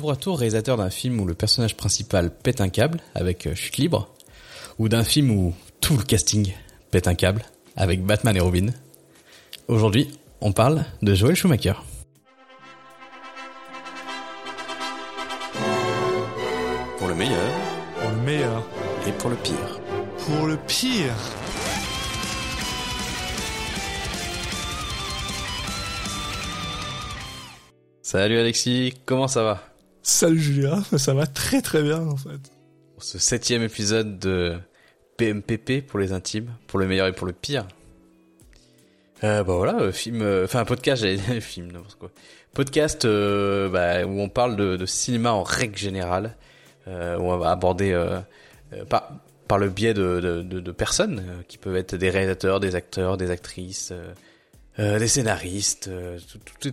tour à tour réalisateur d'un film où le personnage principal pète un câble avec euh, Chute libre, ou d'un film où tout le casting pète un câble avec Batman et Robin. Aujourd'hui, on parle de Joel Schumacher. Pour le meilleur Pour le meilleur. et pour le pire. Pour le pire. Salut Alexis, comment ça va? Salut Julien, ça va très très bien en fait. Pour ce septième épisode de PMPP pour les intimes, pour le meilleur et pour le pire. Euh, bah voilà, euh, film, euh, enfin podcast, j'allais film, n'importe quoi. Podcast euh, bah, où on parle de, cinéma en règle générale, euh, où on va aborder euh, euh, par, par le biais de, personnes euh, qui peuvent être des réalisateurs, des acteurs, des actrices, euh, euh, des scénaristes, euh,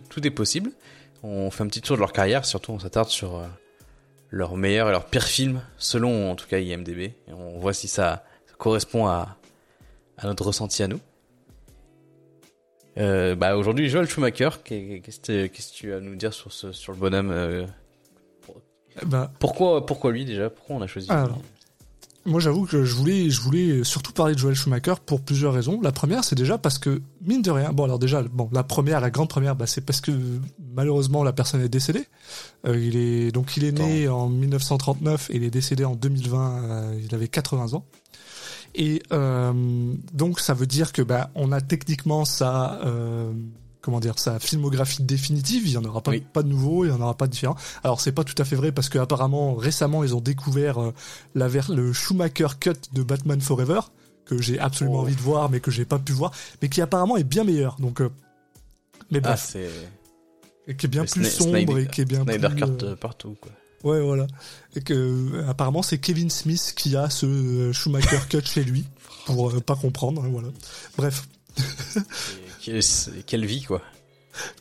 tout est possible. On fait un petit tour de leur carrière, surtout on s'attarde sur euh, leurs meilleurs et leurs pires films, selon en tout cas IMDB. Et on voit si ça, ça correspond à, à notre ressenti à nous. Euh, bah aujourd'hui, Joel Schumacher, qu'est- qu'est-ce que tu as à nous dire sur, ce, sur le bonhomme euh, Bah, pourquoi, pourquoi lui déjà? Pourquoi on a choisi Alors. Moi j'avoue que je voulais, je voulais surtout parler de Joel Schumacher pour plusieurs raisons. La première, c'est déjà parce que mine de rien, bon alors déjà, bon la première, la grande première, bah, c'est parce que malheureusement la personne est décédée. Euh, il est donc il est né en 1939 et il est décédé en 2020. euh, il avait 80 ans. Et euh, donc ça veut dire que bah on a techniquement sa euh, comment dire sa filmographie définitive. Il y en aura pas Oui. pas de nouveau, il y en aura pas de différent. Alors c'est pas tout à fait vrai parce que apparemment récemment ils ont découvert euh, la ver- le Schumacher cut de Batman Forever que j'ai absolument Oh. envie de voir mais que j'ai pas pu voir mais qui apparemment est bien meilleur. Donc euh, mais Ah, bref, c'est et qui est bien plus sombre Snyder- et qui est bien Snyder plus Cut euh, euh, partout. Quoi. Ouais, voilà. Et que apparemment c'est Kevin Smith qui a ce Schumacher cut chez lui pour pas comprendre. hein, voilà. Bref, quelle, vie quoi.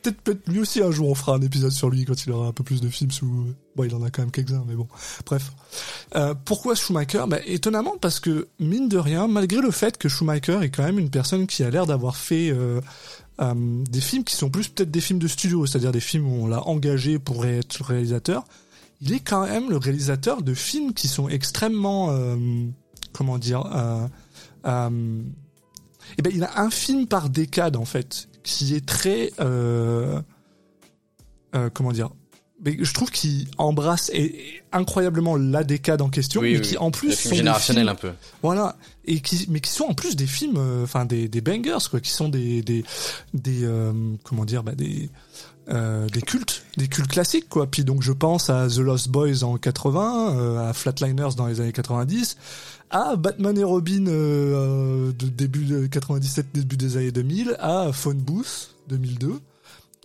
peut-être lui aussi un jour on fera un épisode sur lui quand il aura un peu plus de films sous. Bon, il en a quand même quelques-uns, mais bon. Bref. Euh, pourquoi Schumacher? Bah, Étonnamment parce que mine de rien, malgré le fait que Schumacher est quand même une personne qui a l'air d'avoir fait euh, euh, des films qui sont plus peut-être des films de studio, c'est-à-dire des films où on l'a engagé pour être réalisateur. Il est quand même le réalisateur de films qui sont extrêmement, comment dire, eh ben il a un film par décade en fait, qui est très, euh, euh, comment dire, mais je trouve qu'il embrasse et- et incroyablement la décade en question, Oui, mais qui oui. en plus sont générationnel films- un peu. voilà, et qui, mais qui sont en plus des films, euh, enfin des, des bangers quoi, qui sont des des des euh, comment dire, bah, des euh, des cultes, des cultes classiques quoi. Puis donc je pense à The Lost Boys en 80, euh, à Flatliners dans les années 90, à Batman et Robin de début de 97, début des années 2000, à Phone Booth 2002.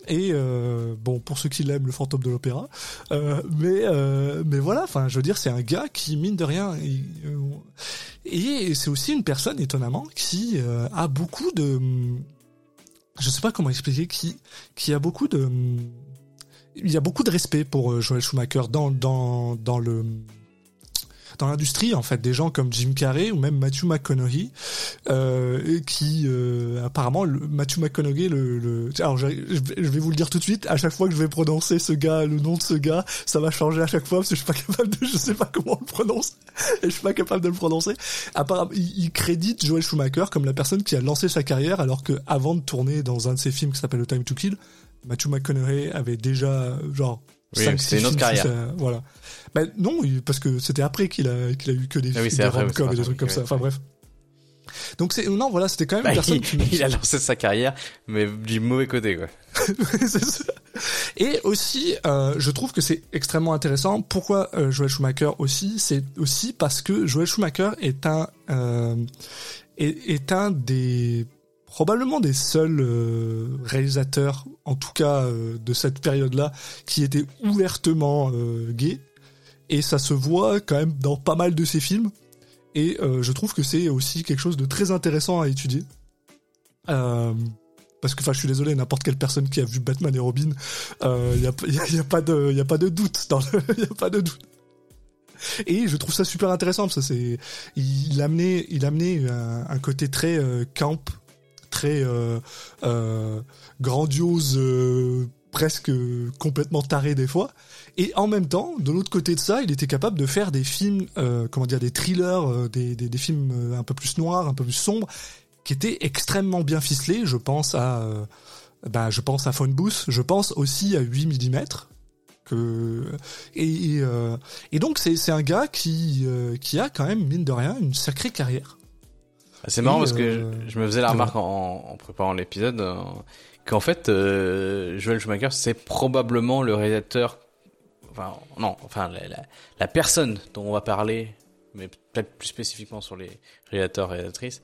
Et euh, bon, pour ceux qui l'aiment, le fantôme de l'opéra. Euh, mais euh, mais voilà, enfin, je veux dire, c'est un gars qui mine de rien. et c'est aussi une personne étonnamment qui a beaucoup de, je sais pas comment expliquer, qui qui a beaucoup de, il y a beaucoup de respect pour Joel Schumacher dans dans dans le dans l'industrie en fait des gens comme Jim Carrey ou même Matthew McConaughey euh, qui euh, apparemment Matthew McConaughey le, le alors je vais vous le dire tout de suite à chaque fois que je vais prononcer ce gars le nom de ce gars ça va changer à chaque fois parce que je suis pas capable de je sais pas comment on le prononce et je suis pas capable de le prononcer. Apparemment il, il crédite Joel Schumacher comme la personne qui a lancé sa carrière alors que avant de tourner dans un de ses films qui s'appelle The Time to Kill Matthew McConaughey avait déjà genre Oui, c'est une autre carrière. sa- voilà ben non, parce que c'était après qu'il a qu'il a eu que des Ah oui, films c'est de après, rom-com c'est et des trucs comme ça. Enfin bref. Donc c'est non voilà, c'était quand même Bah, une personne il, qui il a lancé sa carrière, mais du mauvais côté quoi. Ça. Et aussi, euh, je trouve que c'est extrêmement intéressant. Pourquoi euh, Joel Schumacher aussi? C'est aussi parce que Joel Schumacher est un euh, est, est un des probablement des seuls euh, réalisateurs, en tout cas euh, de cette période-là, qui était ouvertement euh, gay. Et ça se voit quand même dans pas mal de ses films. Et je trouve que c'est aussi quelque chose de très intéressant à étudier. Parce que, enfin, je suis désolé, n'importe quelle personne qui a vu Batman et Robin, il euh, y, a, a, pas de, a pas de doute a pas de doute. Et je trouve ça super intéressant il a amené, il a amené un, côté très camp, très euh, euh, grandiose, euh, presque complètement taré des fois. Et en même temps, de l'autre côté de ça, il était capable de faire des films, comment dire, des thrillers, des, des, films un peu plus noirs, un peu plus sombres, qui étaient extrêmement bien ficelés. Je pense à, bah, je pense à Phone je pense aussi à 8 mm. Que, et, et, donc c'est, c'est un gars qui, qui a quand même, mine de rien, une sacrée carrière. C'est marrant parce que je, je, me faisais la remarque en, en préparant l'épisode qu'en fait, euh, Joel Schumacher, c'est probablement le réalisateur, enfin non, enfin la, la, la, personne dont on va parler, mais peut-être plus spécifiquement sur les réalisateurs et réalisatrices,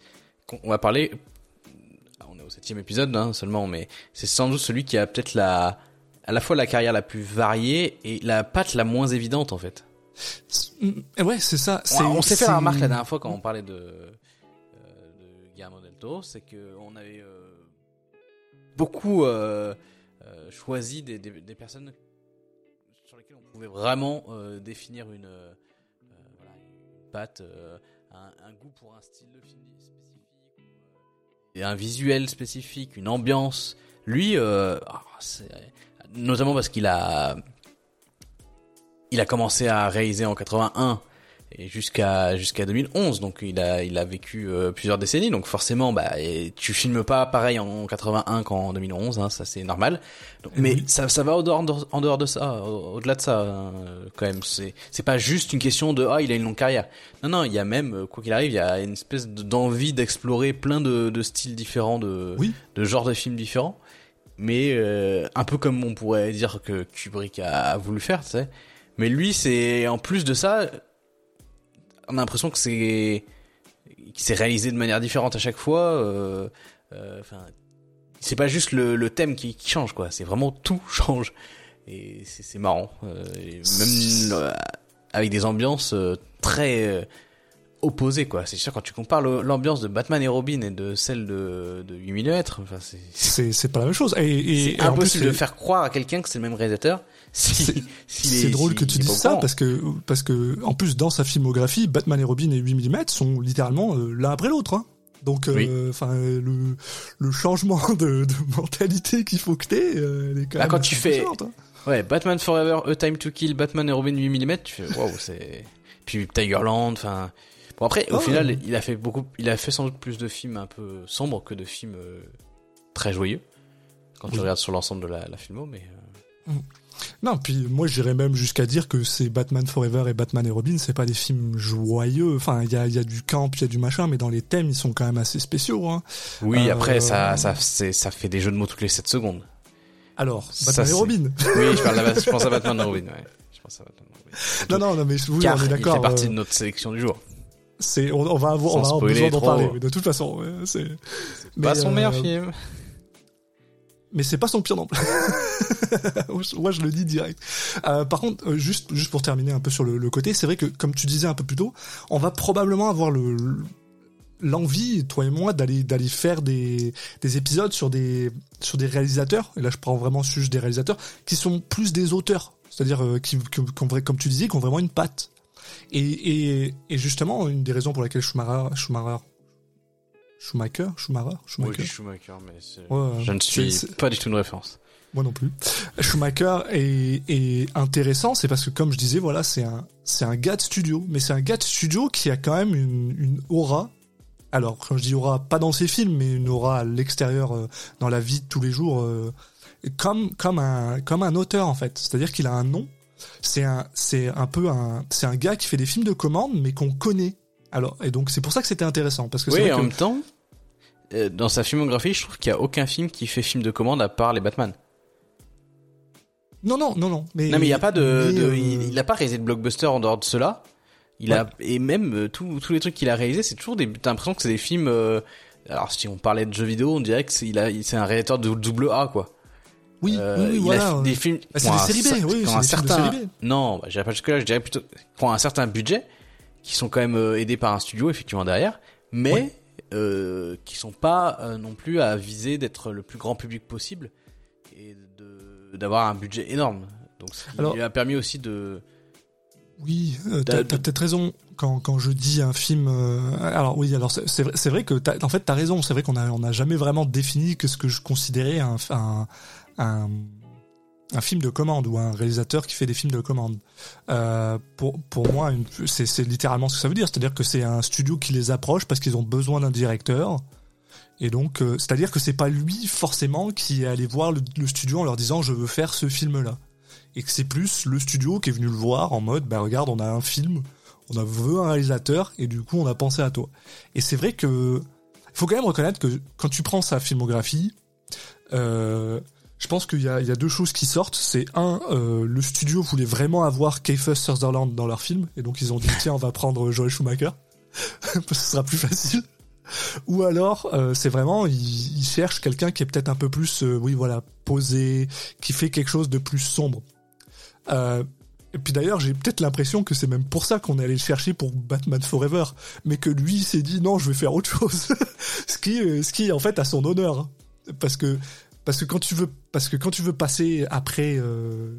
on va parler. On est au septième épisode hein, seulement, mais c'est sans doute celui qui a peut-être la, à la fois la carrière la plus variée et la patte la moins évidente en fait. Ouais, c'est ça. On s'est fait la remarque la dernière fois quand on parlait de, c'est que on avait euh, beaucoup euh, euh, choisi des, personnes sur lesquelles on pouvait vraiment définir une, voilà, patte, un, goût pour un style de film spécifique, et un visuel spécifique, une ambiance. Lui, oh, notamment parce qu'il a il a commencé à réaliser en 81 et jusqu'à jusqu'à 2011 donc il a il a vécu euh, plusieurs décennies. Donc forcément bah et tu filmes pas pareil en 81 qu'en 2011 hein, ça c'est normal. Donc, mais oui. ça ça va au dehors en dehors de ça au-delà de ça hein, quand même. C'est c'est pas juste une question de ah il a une longue carrière. Non non il y a même quoi qu'il arrive il y a une espèce d'envie d'explorer plein de, de styles différents de oui. de genres de films différents. Mais euh, un peu comme on pourrait dire que Kubrick a, a voulu faire tu sais. Mais lui c'est en plus de ça on a l'impression que c'est qui s'est réalisé de manière différente à chaque fois. Euh, euh, c'est pas juste le, le thème qui, qui, change quoi, c'est vraiment tout change et c'est marrant. Euh, même le, avec des ambiances euh, très opposées quoi. C'est sûr quand tu compares l'ambiance de Batman et Robin et de celle de, de 8 mm, enfin c'est c'est pas la même chose. Et, et, et impossible plus, de faire croire à quelqu'un que c'est le même réalisateur. Si, si c'est drôle que tu dises ça parce que parce que en plus dans sa filmographie, Batman et Robin et 8 mm sont littéralement euh, l'un après l'autre. Hein. Donc, enfin, euh, le, le changement de, de mentalité qu'il faut que t'aies, euh, est quand, bah, quand tu fais, hein. ouais, Batman Forever, A Time to Kill, Batman et Robin 8 mm, tu fais, waouh, c'est, puis Tigerland, enfin, bon après, au oh, final, ouais. il a fait beaucoup, il a fait sans doute plus de films un peu sombres que de films euh, très joyeux quand oui. tu regardes sur l'ensemble de la, la filmo, mais. Mm. Non, puis moi j'irais même jusqu'à dire que c'est Batman Forever et Batman et Robin, c'est pas des films joyeux. Enfin, il y a, y a du camp, il y a du machin, mais dans les thèmes, ils sont quand même assez spéciaux. Hein. Oui, euh... après ça, ça, ça fait des jeux de mots toutes les 7 secondes. Alors, Batman ça, et Robin. Oui, je, parle de, je pense à Batman et Robin. Ouais. Je pense à Batman et Robin. Non, non, non, mais oui, Car on est d'accord. Il fait partie de notre sélection du jour. C'est, on, on, va avoir, on va avoir besoin d'en parler. Mais de toute façon, c'est. Pas son euh... meilleur film mais c'est pas son pire non plus. Moi, je le dis direct. Euh, par contre, euh, juste, juste pour terminer un peu sur le, le côté, c'est vrai que, comme tu disais un peu plus tôt, on va probablement avoir le, l'envie, toi et moi, d'aller d'aller faire des, des épisodes sur des sur des réalisateurs. Et là, je prends vraiment juste des réalisateurs qui sont plus des auteurs, c'est-à-dire euh, qui, qui, qui comme tu disais, qui ont vraiment une patte. Et, et, et justement, une des raisons pour laquelle Schumacher, Schumacher Schumacher Schumacher Schumacher, oui, Schumacher mais ouais, je ne suis pas du tout une référence. Moi non plus. Schumacher est, est intéressant, c'est parce que comme je disais, voilà, c'est un c'est un gars de studio, mais c'est un gars de studio qui a quand même une, une aura. Alors quand je dis aura, pas dans ses films, mais une aura à l'extérieur, euh, dans la vie de tous les jours, euh, comme comme un comme un auteur en fait. C'est-à-dire qu'il a un nom. C'est un c'est un peu un c'est un gars qui fait des films de commande, mais qu'on connaît alors, et donc c'est pour ça que c'était intéressant parce que oui, vrai en que... même temps, euh, dans sa filmographie, je trouve qu'il y a aucun film qui fait film de commande à part les Batman. Non, non, non, non. Mais non, mais il y a pas de, de euh... il, il, a pas réalisé de blockbuster en dehors de cela. Il ouais. a et même euh, tous tous les trucs qu'il a réalisés, c'est toujours des. T'as l'impression que c'est des films. Euh, alors si on parlait de jeux vidéo, on dirait que c'est il a c'est un réalisateur de double A quoi. Oui, oui, oui voilà. des films. Bah, c'est des séries B, oui, c'est un certain. Non, bah, pas jusque là. Je dirais plutôt pour un certain budget qui sont quand même euh, aidés par un studio effectivement derrière, mais ouais. euh, qui sont pas euh, non plus à viser d'être le plus grand public possible et d'avoir un budget énorme. Donc ce qui Alors, lui a permis aussi de oui, euh, t'as as, peut-être raison quand, quand je dis un film. Euh, alors oui, alors c'est vrai, vrai que as, en fait t'as raison. C'est vrai qu'on a on a jamais vraiment défini que ce que je considérais un, un, un film de commande ou un réalisateur qui fait des films de commande. Euh, pour pour moi, c'est littéralement ce que ça veut dire, c'est-à-dire que c'est un studio qui les approche parce qu'ils ont besoin d'un directeur. Et donc, euh, c'est-à-dire que c'est pas lui forcément qui est allé voir le, studio en leur disant je veux faire ce film-là, et que c'est plus le studio qui est venu le voir en mode bah regarde on a un film, on a veut un réalisateur et du coup on a pensé à toi. Et c'est vrai que faut quand même reconnaître que quand tu prends sa filmographie, euh, je pense qu'il y a, a deux choses qui sortent. C'est un, euh, le studio voulait vraiment avoir Kiefer Sutherland dans leur film, et donc ils ont dit tiens, on va prendre Joel Schumacher parce que ce sera plus facile. Ou alors, euh, c'est vraiment, ils, cherchent quelqu'un qui est peut-être un peu plus, euh, oui voilà, posé, qui fait quelque chose de plus sombre. Et puis d'ailleurs, j'ai peut-être l'impression que c'est même pour ça qu'on est allé le chercher pour Batman Forever, mais que lui s'est dit non, je vais faire autre chose. ce qui, ce qui en fait à son honneur, parce que parce que quand tu veux parce que quand tu veux passer après euh,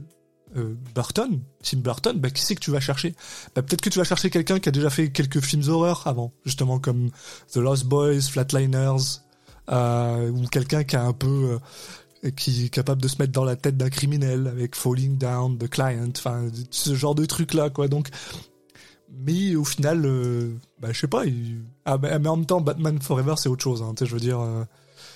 euh, Burton, Tim Burton, bah, qui c'est que tu vas chercher? Bah, Peut-être que tu vas chercher quelqu'un qui a déjà fait quelques films d'horreur avant, justement comme The Lost Boys, Flatliners, euh, ou quelqu'un qui a un peu qui est capable de se mettre dans la tête d'un criminel avec Falling Down, The Client, enfin ce genre de truc là quoi. Donc, mais au final, euh, bah, je sais pas. il- Ah, mais, en même temps, Batman Forever c'est autre chose. Hein, je veux dire.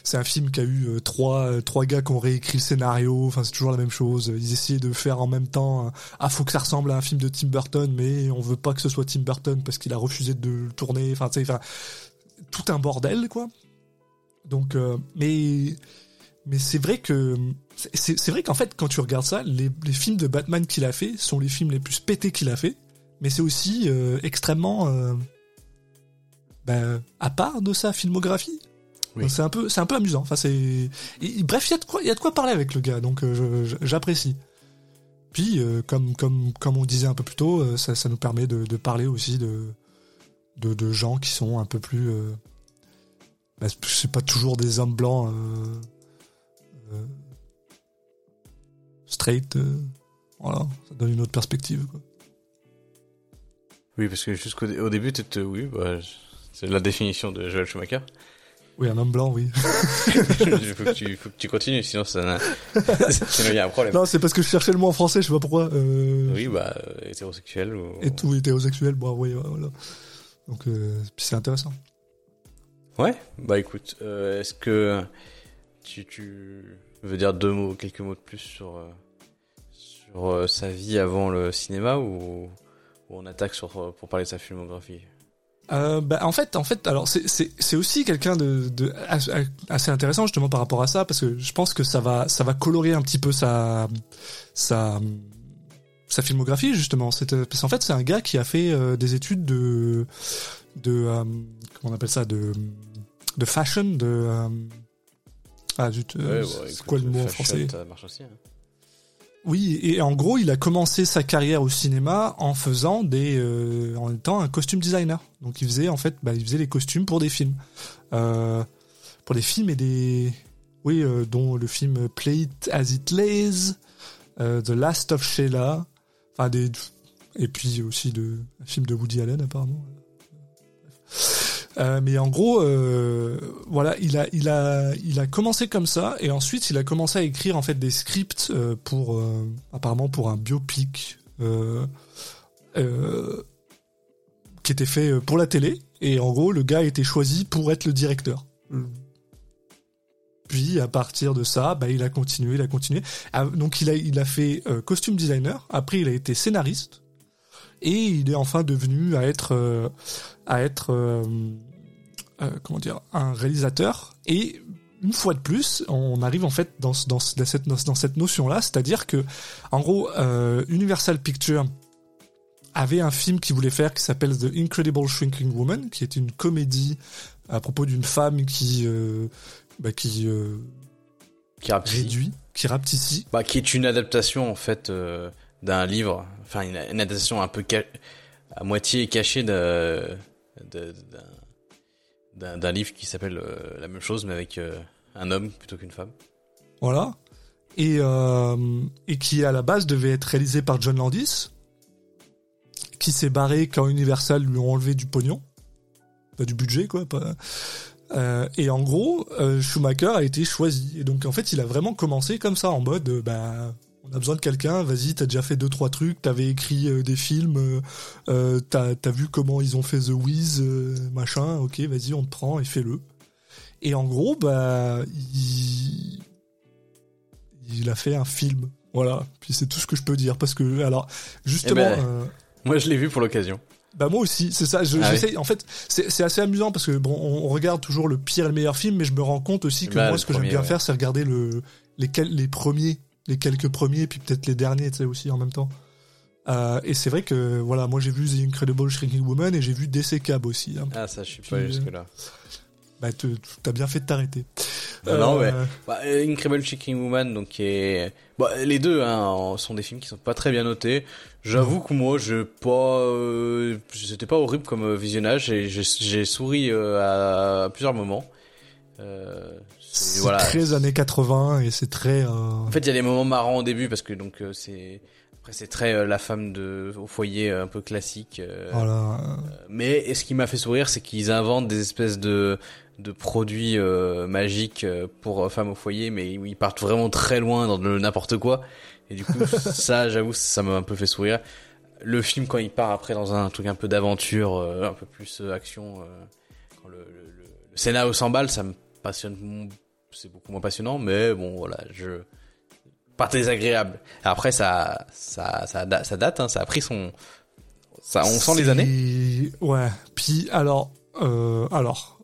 C'est un film qui a eu euh, trois euh, trois gars qui ont réécrit le scénario. Enfin, c'est toujours la même chose. Ils essayaient de faire en même temps. euh, ah, faut que ça ressemble à un film de Tim Burton, mais on veut pas que ce soit Tim Burton parce qu'il a refusé de le tourner. Enfin, tu tout un bordel, quoi. Donc, mais mais c'est vrai que c'est vrai qu'en fait, quand tu regardes ça, les, les films de Batman qu'il a fait sont les films les plus pétés qu'il a fait. Mais c'est aussi extrêmement ben, à part de sa filmographie. Oui. C'est un peu, c'est un peu amusant. Enfin, c'est, bref, il y a de quoi, il y a de quoi parler avec le gars, donc euh, j'apprécie. Puis, euh, comme, comme, comme on disait un peu plus tôt, euh, ça, ça nous permet de, de parler aussi de, de, de gens qui sont un peu plus, euh, bah, c'est pas toujours des hommes blancs euh, euh, straight. euh, voilà, ça donne une autre perspective. Quoi. Oui, parce que jusqu'au au début, oui, bah, c'est la définition de Joel Schumacher. Oui, un homme blanc, oui. Il faut que tu, faut que tu continues, sinon ça sinon il y a un problème. non, c'est parce que je cherchais le mot en français, je sais pas pourquoi. Euh, Oui, bah, euh, hétérosexuel ou... Et tout hétérosexuel, bon, oui, voilà. Donc, euh, c'est intéressant. Ouais, bah écoute, euh, est-ce que tu, tu veux dire deux mots, quelques mots de plus sur, sur sa vie avant le cinéma ou, ou on attaque sur, pour parler de sa filmographie? Euh, bah, en fait, en fait, alors c'est aussi quelqu'un de, de assez intéressant justement par rapport à ça parce que je pense que ça va ça va colorer un petit peu sa sa sa filmographie justement. Euh, parce qu'en fait c'est un gars qui a fait euh, des études de de euh, comment on appelle ça de de fashion de ah zut, Ouais, c'est quoi le mot en français? Ça marche aussi. hein. Oui, et en gros, il a commencé sa carrière au cinéma en faisant des, euh, en étant un costume designer. Donc, il faisait en fait, bah, il faisait les costumes pour des films, euh, pour des films et des, oui, euh, dont le film Play It As It Lays, euh, The Last of Sheila, enfin des, et puis aussi de un film de Woody Allen apparemment. Euh, mais en gros, euh, voilà, il a, il a, il a commencé comme ça, et ensuite il a commencé à écrire en fait des scripts euh, pour, euh, apparemment pour un biopic euh, euh, qui était fait pour la télé, et en gros le gars a été choisi pour être le directeur. Puis à partir de ça, bah, il a continué, il a continué. Ah, Donc il a, il a fait euh, costume designer. Après il a été scénariste et il est enfin devenu à être euh, à être euh, euh, comment dire un réalisateur. Et une fois de plus on arrive en fait dans, dans, ce- dans cette dans cette notion là c'est-à-dire que en gros euh, Universal Pictures avait un film qu'il voulait faire qui s'appelle The Incredible Shrinking Woman qui est une comédie à propos d'une femme qui euh, bah, qui euh, Qui, réduit qui rapetit Bah, qui est une adaptation en fait d'un livre, enfin une, une adaptation un peu à moitié cachée d'un d'un- livre qui s'appelle euh, la même chose mais avec euh, un homme plutôt qu'une femme. Voilà. Et, euh, et qui à la base devait être réalisé par John Landis, qui s'est barré quand Universal lui ont enlevé du pognon, pas du budget quoi. Euh, et en gros, Schumacher a été choisi. Et donc en fait, il a vraiment commencé comme ça en mode, bah On a besoin de quelqu'un, vas-y, t'as déjà fait deux trois trucs, t'avais écrit euh, des films, euh, euh, t'as as vu comment ils ont fait The Wiz, euh, machin, ok, vas-y, on te prend et fais-le. Et en gros, bah, il, il a fait un film, voilà. Puis c'est tout ce que je peux dire parce que, alors, justement, Eh ben, Moi, je l'ai vu pour l'occasion. bah moi aussi, c'est ça. Je, Ah En fait, c'est c'est assez amusant parce que bon, on, on regarde toujours le pire et le meilleur film, mais je me rends compte aussi que Bah, moi, ce que j'aime bien ouais. faire, c'est regarder le les les premiers, les quelques premiers, puis peut-être les derniers, tu sais aussi en même temps. Euh, et c'est vrai que voilà, moi j'ai vu The Incredible Shrinking Woman et j'ai vu DC Cab aussi. hein. Ah, ça, je suis Puis, pas euh, jusque-là. Bah t'as bien fait de t'arrêter. Non, non, Euh, ouais. Bah, Incredible Chicken Woman, donc qui est, bah, les deux hein, sont des films qui sont pas très bien notés. J'avoue que moi, je pas, euh, c'était pas horrible comme visionnage et j'ai souri à, plusieurs moments. Euh, c'est- voilà. très années 80 et c'est très. euh, En fait, il y a des moments marrants au début parce que donc euh, c'est après c'est très euh, la femme de au foyer euh, un peu classique. euh, voilà. Mais et ce qui m'a fait sourire, c'est qu'ils inventent des espèces de de produits euh, magiques pour femmes au foyer, mais ils partent vraiment très loin dans le n'importe quoi. Et du coup, ça, j'avoue, ça m'a un peu fait sourire. Le film quand il part après dans un truc un peu d'aventure, euh, un peu plus action, euh, quand le, le, le, le scénario s'emballe, ça me passionne. C'est beaucoup moins passionnant, mais bon, voilà, je pas très agréable. Après, ça, ça, ça, ça date, hein, ça a pris son, ça, on sent les années. Ouais. Puis alors, euh, alors,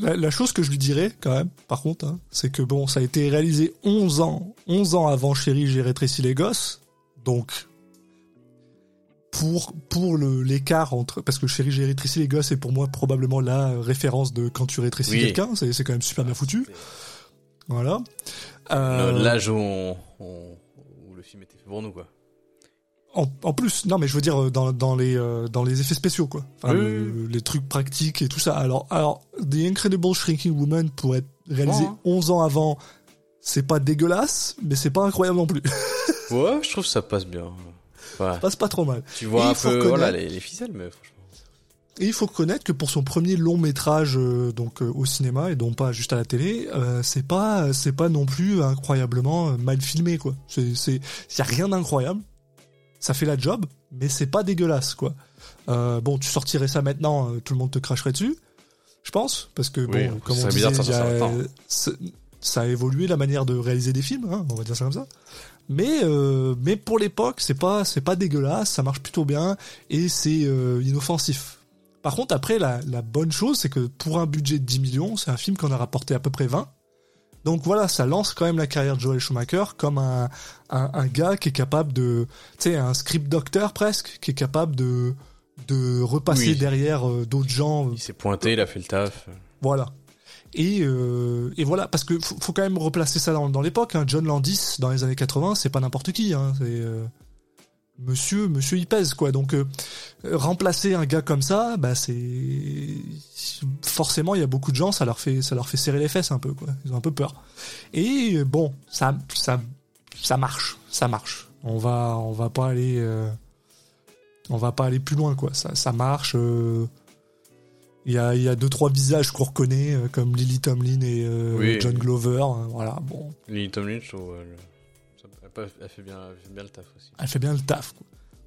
la chose que je lui dirais quand même, par contre, hein, c'est que bon, ça a été réalisé 11 ans, 11 ans avant Chérie, j'ai rétréci les gosses, donc pour pour le l'écart entre parce que Chérie, j'ai rétréci les gosses est pour moi probablement la référence de quand tu rétrécis Oui. quelqu'un, c'est c'est quand même super bien foutu, voilà. Euh, L'âge où, on, où le film était fait pour nous, quoi. En, en plus, non, mais je veux dire euh, dans, dans les euh, dans les effets spéciaux quoi, Enfin, Oui, le- oui, les trucs pratiques et tout ça. Alors alors The Incredible Shrinking Woman pour être réalisé Bon, hein. 11 ans avant, c'est pas dégueulasse, mais c'est pas incroyable non plus. Ouais, je trouve que ça passe bien. Ouais. Ça passe pas trop mal. Tu vois Et un il faut peu, reconnaître- voilà, les, les ficelles, mais franchement. Et il faut reconnaître que pour son premier long métrage euh, donc euh, au cinéma et non pas juste à la télé, euh, c'est pas c'est pas non plus incroyablement euh, mal filmé quoi. C'est c'est y a rien d'incroyable. Ça fait la job, mais c'est pas dégueulasse quoi. Bon, tu sortirais ça maintenant, tout le monde te cracherait dessus, je pense, parce que Oui, bon, comme on bizarre a- ça a évolué la manière de réaliser des films, hein, on va dire ça comme ça. Mais euh, mais pour l'époque, c'est pas c'est pas dégueulasse, ça marche plutôt bien et c'est euh, inoffensif. Par contre, après, la, la bonne chose, c'est que pour un budget de 10 millions, c'est un film qu'on a rapporté à peu près 20. Donc voilà, ça lance quand même la carrière de Joel Schumacher comme un, un, un gars qui est capable de, tu sais, un script docteur presque, qui est capable de de repasser Oui. derrière euh, d'autres gens. Il s'est pointé, il a fait le taf. voilà. Et, euh, et voilà, parce que faut, quand même replacer ça dans, l'époque. Hein. John Landis, dans les années 80, c'est pas n'importe qui. Hein. C'est euh, Monsieur, Monsieur, il pèse quoi. Donc euh, remplacer un gars comme ça, bah c'est forcément il y a beaucoup de gens, ça leur fait, ça leur fait serrer les fesses un peu. Ils ont un peu peur. Et bon, ça, ça, ça marche, ça marche. On va, on va pas aller, on va pas aller plus loin quoi. Ça marche. Il y a, il y a deux trois visages qu'on reconnaît euh, comme Lily Tomlin et euh, Oui. John Glover. euh, voilà, bon, Lily Tomlin, je trouve, elle, fait bien, elle fait bien le taf aussi. elle fait bien le taf. Quoi.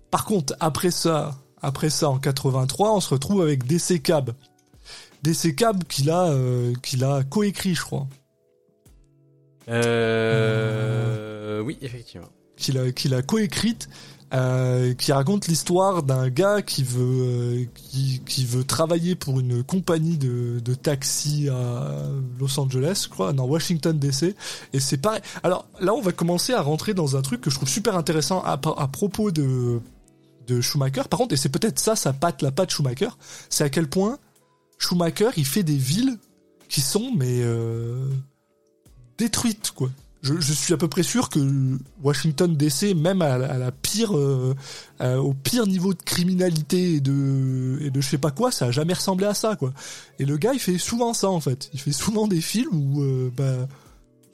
Par contre, après ça, après ça, en 83, on se retrouve avec DC Cab. DC Cab qu'il a, euh, qu'il a coécrit, je crois. Euh, oui, effectivement. Qu'il a, qu'il a coécrite, euh, qui raconte l'histoire d'un gars qui veut, euh, qui, veut travailler pour une compagnie de, de taxi à Los Angeles, je crois, Washington DC. Et c'est pareil. Alors là, on va commencer à rentrer dans un truc que je trouve super intéressant à, propos de, de Schumacher. Par contre, et c'est peut-être ça, sa patte, la patte Schumacher, c'est à quel point Schumacher, il fait des villes qui sont, mais, euh, détruites, quoi. Je, je suis à peu près sûr que Washington DC, même à, la- à la pire, euh, au pire niveau de criminalité et de, et de je sais pas quoi, ça a jamais ressemblé à ça, quoi. Et le gars, il fait souvent ça, en fait. Il fait souvent des films où, euh, bah,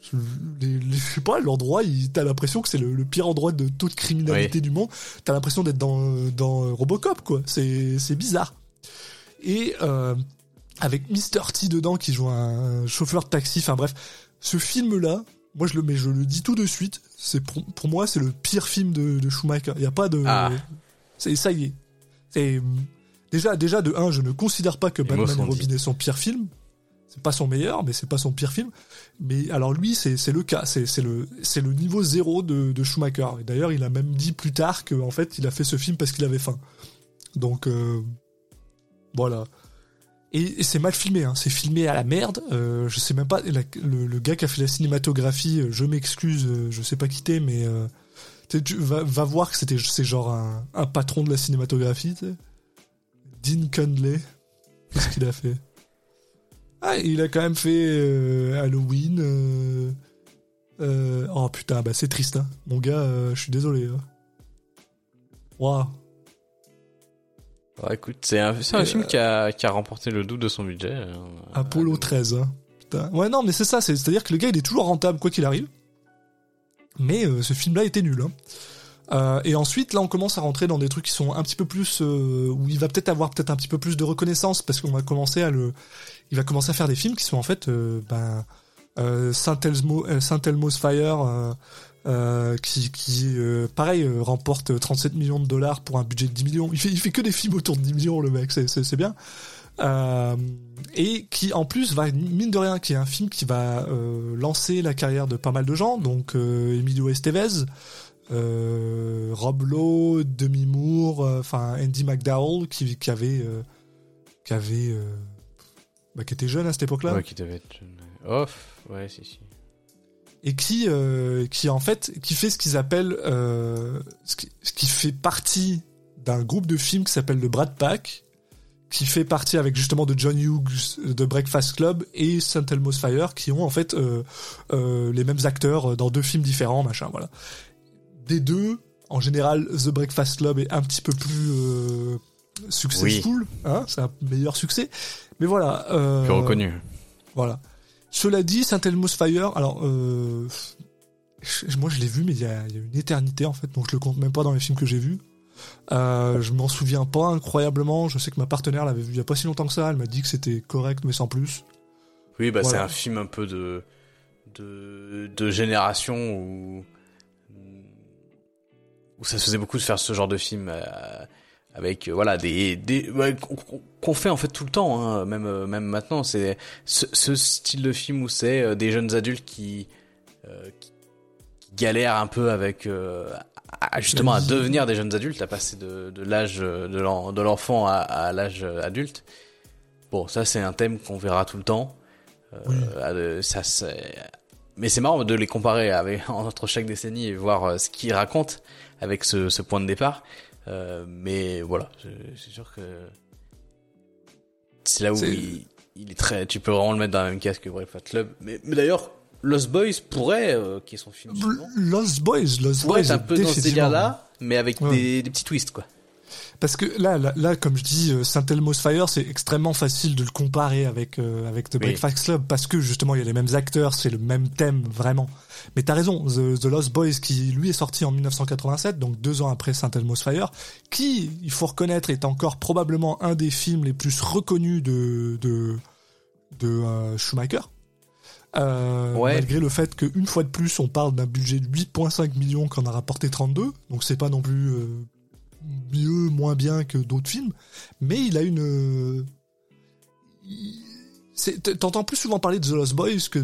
je, les- les- je sais pas, l'endroit, t'as l'impression que c'est le, le pire endroit de toute criminalité du monde. T'as l'impression d'être dans, dans Robocop, quoi. C'est, c'est bizarre. Et euh, avec Mr. T dedans qui joue un chauffeur de taxi, enfin bref, ce film-là, moi je le mais je le dis tout de suite, c'est pour, pour moi c'est le pire film de, de Schumacher. Il y a pas de Ah. c'est ça y est. C'est déjà déjà de un, je ne considère pas que Les Batman et Robin est son pire film. C'est pas son meilleur, mais c'est pas son pire film. Mais alors lui, c'est c'est le cas, c'est c'est le c'est le niveau zéro de, de Schumacher. Et d'ailleurs, il a même dit plus tard que en fait, il a fait ce film parce qu'il avait faim. Donc euh, voilà. Et, c'est mal filmé, hein. c'est filmé à la merde. Euh, je sais même pas le, gars qui a fait la cinématographie. euh, Je m'excuse, euh, je sais pas qui t'es, mais va voir que c'était c'est genre un, patron de la cinématographie. tu sais. Dean Cundley, qu'est-ce qu'il a fait? Ah, il a quand même fait Halloween. oh putain, bah c'est triste, hein. mon gars. je suis désolé. hein. Waouh. Écoute, c'est un, c'est un Euh, film qui a, qui a remporté le double de son budget. euh, Apollo euh, 13. Hein. Putain. Ouais, non, mais c'est ça. c'est- C'est-à-dire que le gars, il est toujours rentable, quoi qu'il arrive. Mais euh, ce film-là était nul. Hein. Euh, et ensuite, là, on commence à rentrer dans des trucs qui sont un petit peu plus... euh, où il va peut-être avoir peut-être un petit peu plus de reconnaissance, parce qu'on va commencer à le... Il va commencer à faire des films qui sont en fait... Euh, ben, euh, euh, Saint Elmo's Fire... euh, qui, euh, pareil, euh, remporte 37 millions de dollars pour un budget de 10 millions. Il fait, fait que des films autour de 10 millions, le mec, c'est- bien. Et qui en plus va mine de rien qui est un film qui va lancer la carrière de pas mal de gens donc Emilio Estevez Rob Lowe Demi Moore enfin Andy McDowell qui, avait qui avait bah, qui était jeune à cette époque-là Ouais, qui devait être jeune. Off, ouais, si, si. Et qui euh, qui en fait qui fait ce qu'ils appellent euh, ce, qui, ce qui fait partie d'un groupe de films qui s'appelle le Brad Pack qui fait partie avec justement de John Hughes de Breakfast Club et Saint Elmo's Fire qui ont en fait euh, euh, les mêmes acteurs dans deux films différents machin voilà des deux en général The Breakfast Club est un petit peu plus euh, successful hein c'est un meilleur succès mais voilà euh, Plus reconnu. voilà. Cela dit, Saint Elmo's Fire, alors euh, je- moi je l'ai vu, mais il y, a, il y a une éternité en fait, donc je le compte même pas dans les films que j'ai vus. Euh, je m'en souviens pas incroyablement. Je sais que ma partenaire l'avait vu il y a pas si longtemps que ça. Elle m'a dit que c'était correct, mais sans plus. Oui, bah c'est un film un peu de de, de génération où où ça se faisait beaucoup de faire ce genre de film euh, avec euh, voilà des des ouais, qu'on- fait en fait tout le temps hein, même euh, même maintenant c'est ce, ce style de film où c'est euh, des jeunes adultes qui euh, qui, qui galèrent un peu avec euh, à- justement à devenir des jeunes adultes à passer de de l'âge de l'en- de l'enfant à, à l'âge adulte bon ça c'est un thème qu'on verra tout le temps euh, Oui. ça, c'est- mais c'est marrant de les comparer avec, entre chaque décennie et voir ce qu'ils racontent avec ce, ce point de départ. Euh, mais voilà, c'est sûr que c'est là où il, il est très. Tu peux vraiment le mettre dans la même case que Breakfast Club. Mais, mais d'ailleurs, Lost Boys pourrait, euh, qui est son film, Lost Boys, Lost pourrait Boys, être un peu dans ce délire-là, mais avec Ouais. des, des petits twists, quoi. Parce que là, là, là, comme je dis, euh, Saint Elmo's Fire, c'est extrêmement facile de le comparer avec euh, avec The. Breakfast Club parce que justement il y a les mêmes acteurs, c'est le même thème vraiment. Mais t'as raison, The, The Lost Boys qui lui est sorti en 1987, donc deux ans après Saint Elmo's Fire, qui, il faut reconnaître, est encore probablement un des films les plus reconnus de de de euh, Schumacher. Euh, Ouais. Malgré le fait qu'une fois de plus, on parle d'un budget de 8,5 millions qu'on a rapporté 32, donc c'est pas non plus euh, mieux, moins bien que d'autres films, mais il a une. euh, T'entends plus souvent parler de The Lost Boys que,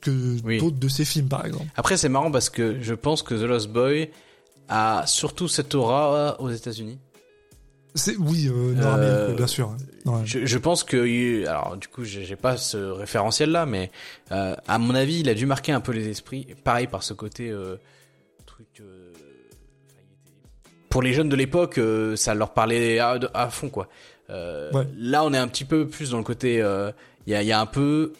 que Oui. d'autres de ses films, par exemple. Après, c'est marrant parce que je pense que The Lost Boy a surtout cette aura aux États-Unis. C'est oui, euh, Euh, bien sûr. hein. Ouais. Je, je pense que, alors du coup, j'ai pas ce référentiel-là, mais euh, à mon avis, il a dû marquer un peu les esprits. Pareil par ce côté truc. Pour les jeunes de l'époque, euh, ça leur parlait à, fond, quoi. Euh, Ouais. Là, on est un petit peu plus dans le côté. euh, Il y, a, y a un peu.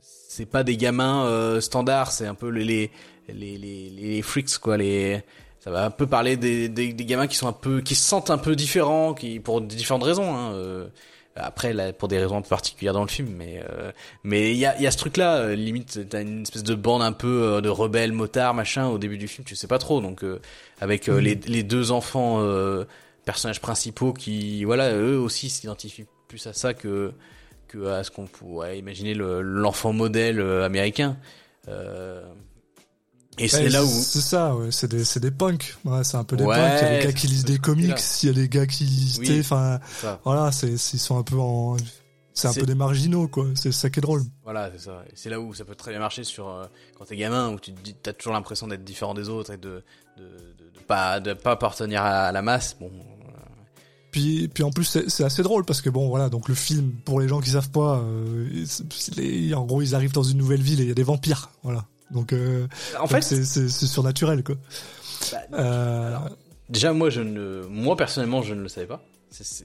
C'est pas des gamins euh, standards, c'est un peu les les, les les les freaks, quoi. Les ça va un peu parler des, des, des gamins qui sont un peu qui se sentent un peu différents qui pour différentes raisons hein, euh, après là, pour des raisons particulières dans le film mais euh, mais il y a il y a ce truc là limite t'as une espèce de bande un peu euh, de rebelles motards machin au début du film tu sais pas trop donc euh, avec euh, Mhm. les les deux enfants euh, personnages principaux qui voilà eux aussi s'identifient plus à ça que que à ce qu'on pourrait imaginer le- l'enfant modèle euh, américain. Euh, et c'est là où C'est ça, ouais, c'est des, c'est des punks. Ouais, c'est un peu des Ouais, punks. Il y a des gars qui lisent des comics, il y a des gars qui lisent, Oui. enfin, voilà, c'est, ils sont un peu en, c'est un peu des marginaux, quoi. C'est ça qui est drôle. voilà, c'est ça. C'est là où ça peut très bien marcher sur euh, quand t'es gamin où tu te dis t'as toujours l'impression d'être différent des autres et de de, de, de pas de pas appartenir à, la masse. Bon, euh, Puis, puis en plus, c'est, assez drôle parce que bon, voilà, donc le film, pour les gens qui savent pas, euh, les- en gros, ils arrivent dans une nouvelle ville et il y a des vampires, voilà. Donc, euh, en donc fait, c'est, surnaturel, quoi. bah, Euh, alors, déjà moi je ne moi personnellement je ne le savais pas.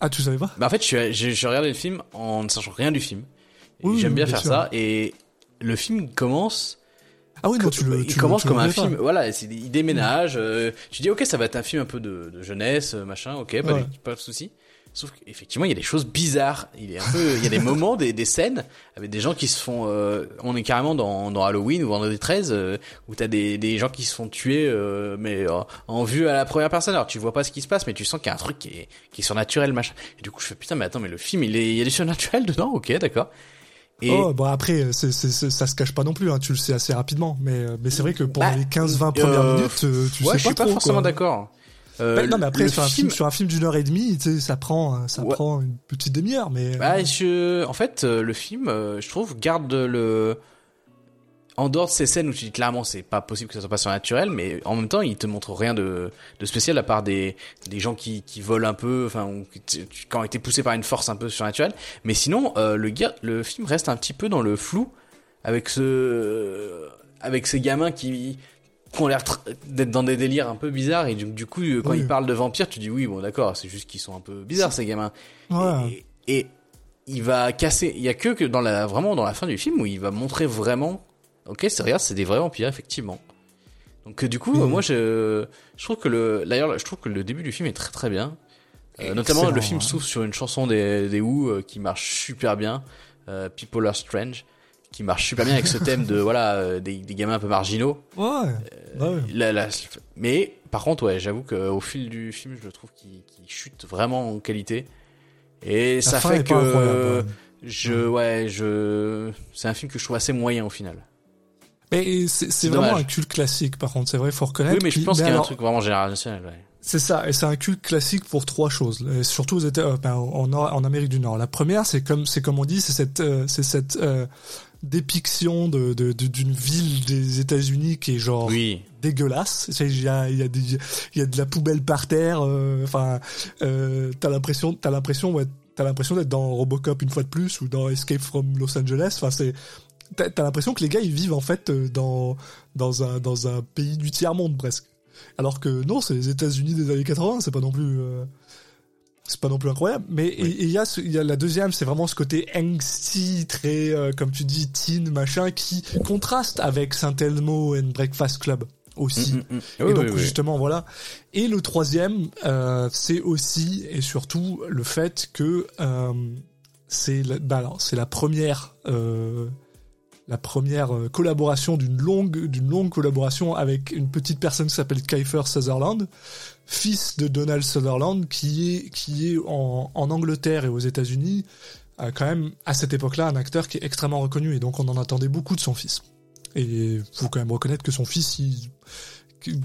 Ah, tu savais pas? Bah en fait, je j'ai regardé le film en ne sachant rien du film. Oui, J'aime bien bien faire sûr. ça. Et le film commence. Ah oui, non, tu le, il tu le- commence tu comme un regardais pas. film. Voilà, il déménage. euh, tu dis ok, ça va être un film un peu de, de jeunesse, euh, machin. Ok, pas, Ouais. de, pas de souci. Sauf qu'effectivement, il y a des choses bizarres. Il est un peu, il y a des moments, des, des scènes avec des gens qui se font. euh, on est carrément dans, dans Halloween ou Vendredi 13 euh, où t'as des, des gens qui se font tuer, euh, mais euh, en vue à la première personne. Alors tu vois pas ce qui se passe, mais tu sens qu'il y a un truc qui est, qui est surnaturel, machin. Et du coup, je fais putain, mais attends, mais le film, il est, il y a du surnaturel dedans? Ok, d'accord. Et Oh, bon après, c'est, c'est, c'est- ça se cache pas non plus, hein, tu le sais assez rapidement. Mais, euh, mais c'est vrai que pendant Bah, les 15-20 premières minutes, tu ouais, sais je suis pas pas trop, forcément quoi. d'accord. Euh, Bah, non, mais après, sur un, film, sur un film d'une heure et demie, tu sais, ça prend, ça Ouais. prend une petite demi-heure, mais. Bah, je, en fait, euh, le film, euh, je trouve, garde le, en dehors de ces scènes où tu dis clairement c'est pas possible que ça soit pas surnaturel, mais en même temps il te montre rien de, de spécial à part des, des gens qui, qui volent un peu, enfin ou qui, qui ont été poussés par une force un peu surnaturelle. Mais sinon euh, le le film reste un petit peu dans le flou avec ce, avec ces gamins qui qui ont l'air tr- d'être dans des délires un peu bizarres et du, du coup euh, quand Oui. ils parlent de vampires tu dis oui bon d'accord c'est juste qu'ils sont un peu bizarres ces gamins Ouais. et, et il va casser. Il y a que, que dans la vraiment dans la fin du film où il va montrer vraiment. Ok, c'est regarde, c'est des vrais vampires effectivement. Donc euh, du coup, euh, moi je je trouve que le d'ailleurs je trouve que le début du film est très très bien. Euh, notamment le film ouais. s'ouvre sur une chanson des des Who euh, qui marche super bien, euh, People Are Strange, qui marche super bien avec ce thème de voilà euh, des, des gamins un peu marginaux. Ouais. ouais. La- la- mais par contre, ouais, j'avoue qu'au fil du film, je trouve qu'il qu'il chute vraiment en qualité. Et ça fait que je, ouais, je, c'est un film que je trouve assez moyen au final. Mais c'est, vraiment un culte classique, par contre, c'est vrai, faut reconnaître. Oui, mais je pense qu'il y a un truc vraiment générationnel. Ouais. C'est ça, et c'est un culte classique pour trois choses, et surtout aux États, euh, ben, en, Amérique du Nord. La première, c'est comme, c'est comme on dit, c'est cette, euh, c'est cette euh, dépiction de, de, de- d'une ville des États-Unis qui est genre Oui, dégueulasse. Il y a, il y a des, il y a de la poubelle par terre. euh, Enfin, euh, t'as l'impression, t'as l'impression, ouais, t'as l'impression d'être dans Robocop une fois de plus ou dans Escape from Los Angeles. Enfin, c'est, t'as, t'as l'impression que les gars ils vivent en fait euh, dans dans un dans un pays du tiers monde presque. Alors que non, c'est les États-Unis des années 80. C'est pas non plus. euh, c'est pas non plus incroyable, mais il y a ce- il y a la deuxième, c'est vraiment ce côté angsty, très euh, comme tu dis teen machin, qui contraste avec Saint Elmo and Breakfast Club aussi. Mm, mm, mm. Et Oui, donc oui, justement voilà. Et le troisième, euh, c'est aussi et surtout le fait que euh, c'est la, bah c'est la première la première collaboration d'une longue d'une longue collaboration avec une petite personne qui s'appelle Kiefer Sutherland, fils de Donald Sutherland qui est qui est en, en Angleterre et aux États-Unis euh, quand même à cette époque-là un acteur qui est extrêmement reconnu et donc on en attendait beaucoup de son fils. Et faut quand même reconnaître que son fils, il,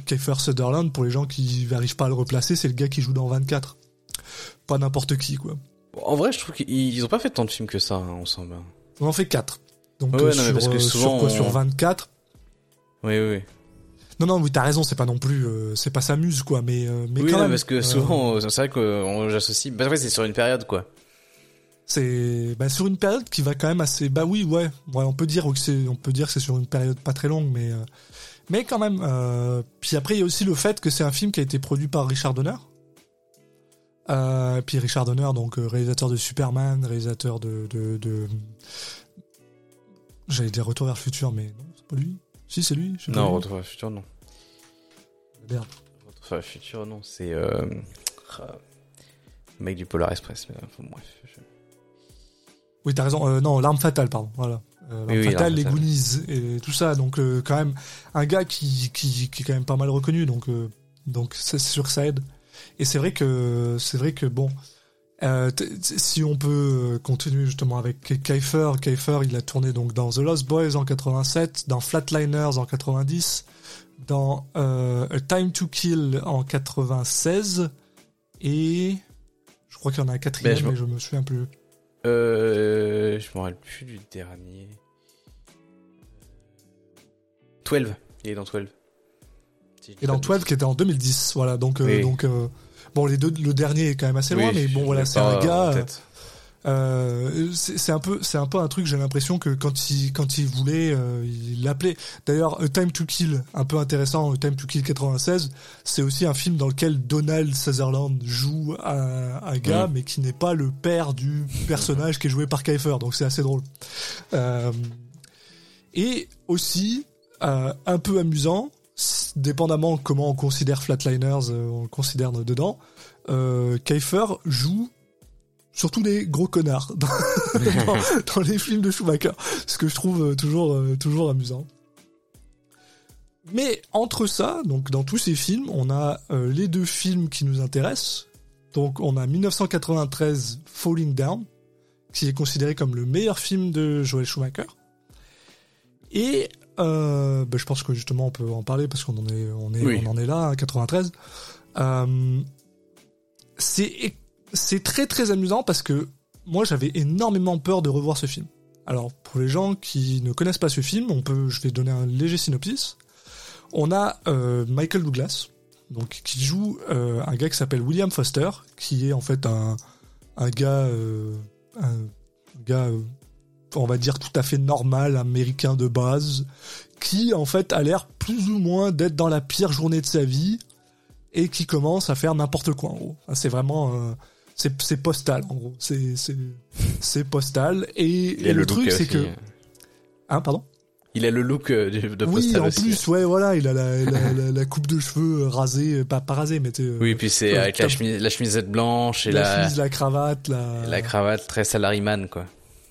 Kiefer Sutherland, pour les gens qui n'arrivent pas à le replacer, c'est le gars qui joue dans 24. Pas n'importe qui, quoi. En vrai, je trouve qu'ils ils ont pas fait tant de films que ça, hein, ensemble. On en fait 4. Donc Ouais, euh, non, sur, parce que euh, souvent, sur quoi on- Sur 24 Oui, oui, oui. Non, non, oui, t'as raison, c'est pas non plus, euh, c'est pas sa muse, quoi, mais, euh, mais oui, quand non, même. parce que euh, souvent, c'est vrai que j'associe. Bah, c'est sur une période, quoi. c'est bah, sur une période qui va quand même assez. Bah oui, ouais, ouais, on peut dire que c'est, on peut dire que c'est sur une période pas très longue, mais, mais quand même. Puis après, il y a aussi le fait que c'est un film qui a été produit par Richard Donner. Euh, puis Richard Donner, donc réalisateur de Superman, réalisateur de, de, de... j'allais dire Retour vers le futur, mais non, c'est pas lui. Si, c'est lui. je Non, lui. Retour vers le futur, non. Merde. Retour vers le futur, non. C'est euh... le mec du Polar Express. Mais, enfin, bref. je- Oui, t'as raison. Euh, non, l'arme fatale, pardon. Voilà. Euh, l'arme Oui, oui, fatale, les fatale. Goonies et tout ça. Donc euh, quand même un gars qui, qui, qui est quand même pas mal reconnu. Donc euh, donc c'est sûr que ça aide. Et c'est vrai que c'est vrai que bon, Euh, si on peut euh, continuer justement avec Kiefer, Kiefer, il a tourné donc dans The Lost Boys en 87, dans Flatliners en 90, dans euh, A Time to Kill en 96, et je crois qu'il y en a un quatrième, Ben, je mais je me souviens plus. Euh, je me rappelle plus du dernier. 12. Il est dans 12. Si je dis Et pas dans de 12 qui était en 2010, voilà. Donc, Oui. donc bon, les deux, le dernier est quand même assez Oui, loin, mais bon, voilà, c'est un gars. tête. Euh, c'est un peu, c'est un peu un truc. J'ai l'impression que quand il, quand il voulait, euh, il l'appelait. D'ailleurs, A Time to Kill, un peu intéressant. A Time to Kill 96, c'est aussi un film dans lequel Donald Sutherland joue un, un gars, Mm. mais qui n'est pas le père du personnage qui est joué par Kiefer. Donc c'est assez drôle. Euh, et aussi euh, un peu amusant, dépendamment comment on considère Flatliners, euh, on le considère dedans. Euh, Kiefer joue surtout des gros connards dans, dans- dans les films de Schumacher, ce que je trouve euh, toujours euh, toujours amusant. Mais entre ça, donc dans tous ces films, on a euh, les deux films qui nous intéressent. Donc on a 1993 Falling Down, qui est considéré comme le meilleur film de Joel Schumacher. Et euh, bah, je pense que justement on peut en parler parce qu'on en est on est Oui. on en est là, hein, 93. Euh, c'est c'est très très amusant parce que moi j'avais énormément peur de revoir ce film. Alors pour les gens qui ne connaissent pas ce film, on peut, je vais donner un léger synopsis. On a euh, Michael Douglas, donc qui joue un gars qui s'appelle William Foster, qui est en fait un un gars un gars on va dire tout à fait normal, américain de base, qui en fait a l'air plus ou moins d'être dans la pire journée de sa vie et qui commence à faire n'importe quoi en gros. C'est vraiment euh, c'est postal en gros. C'est c'est postal et, le, le truc c'est que hein pardon? Il a le look euh, de, de Oui, en aussi. plus, ouais, voilà, il a la, la, la, la coupe de cheveux euh, rasée, pas, pas rasée, mais tu sais, Oui, puis c'est avec la, chemise, la chemisette blanche et la, la, chemise, la cravate, la, la cravate très salaryman, quoi.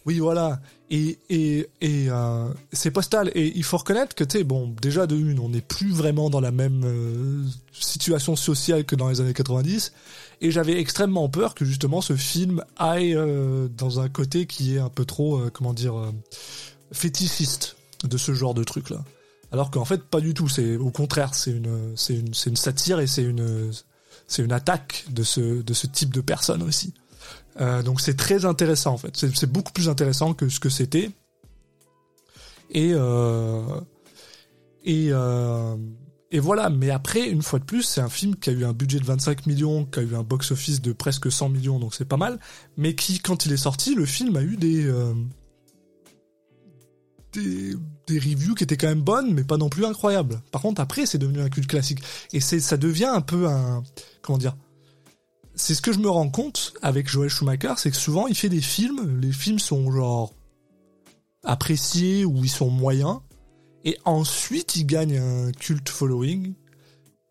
Oui, voilà. Et, et, et euh, c'est postal. Et il faut reconnaître que, tu bon, déjà de une, on n'est plus vraiment dans la même euh, situation sociale que dans les années 90. Et j'avais extrêmement peur que justement ce film aille euh, dans un côté qui est un peu trop, comment dire, fétichiste de ce genre de truc-là. Alors qu'en fait, pas du tout. C'est au contraire, c'est une, une, une satire et c'est une, une attaque de ce, de ce type de personne aussi. Euh, donc c'est très intéressant en fait. C'est beaucoup plus intéressant que ce que c'était. Et euh, et euh, et voilà. Mais après, une fois de plus, c'est un film qui a eu un budget de 25 millions, qui a eu un box-office de presque 100 millions, donc c'est pas mal. Mais qui, quand il est sorti, le film a eu des des, des reviews qui étaient quand même bonnes, mais pas non plus incroyables. Par contre, après, c'est devenu un culte classique. Et c'est, ça devient un peu un, comment dire, c'est ce que je me rends compte avec Joel Schumacher, c'est que souvent il fait des films, les films sont genre appréciés ou ils sont moyens, et ensuite il gagne un culte following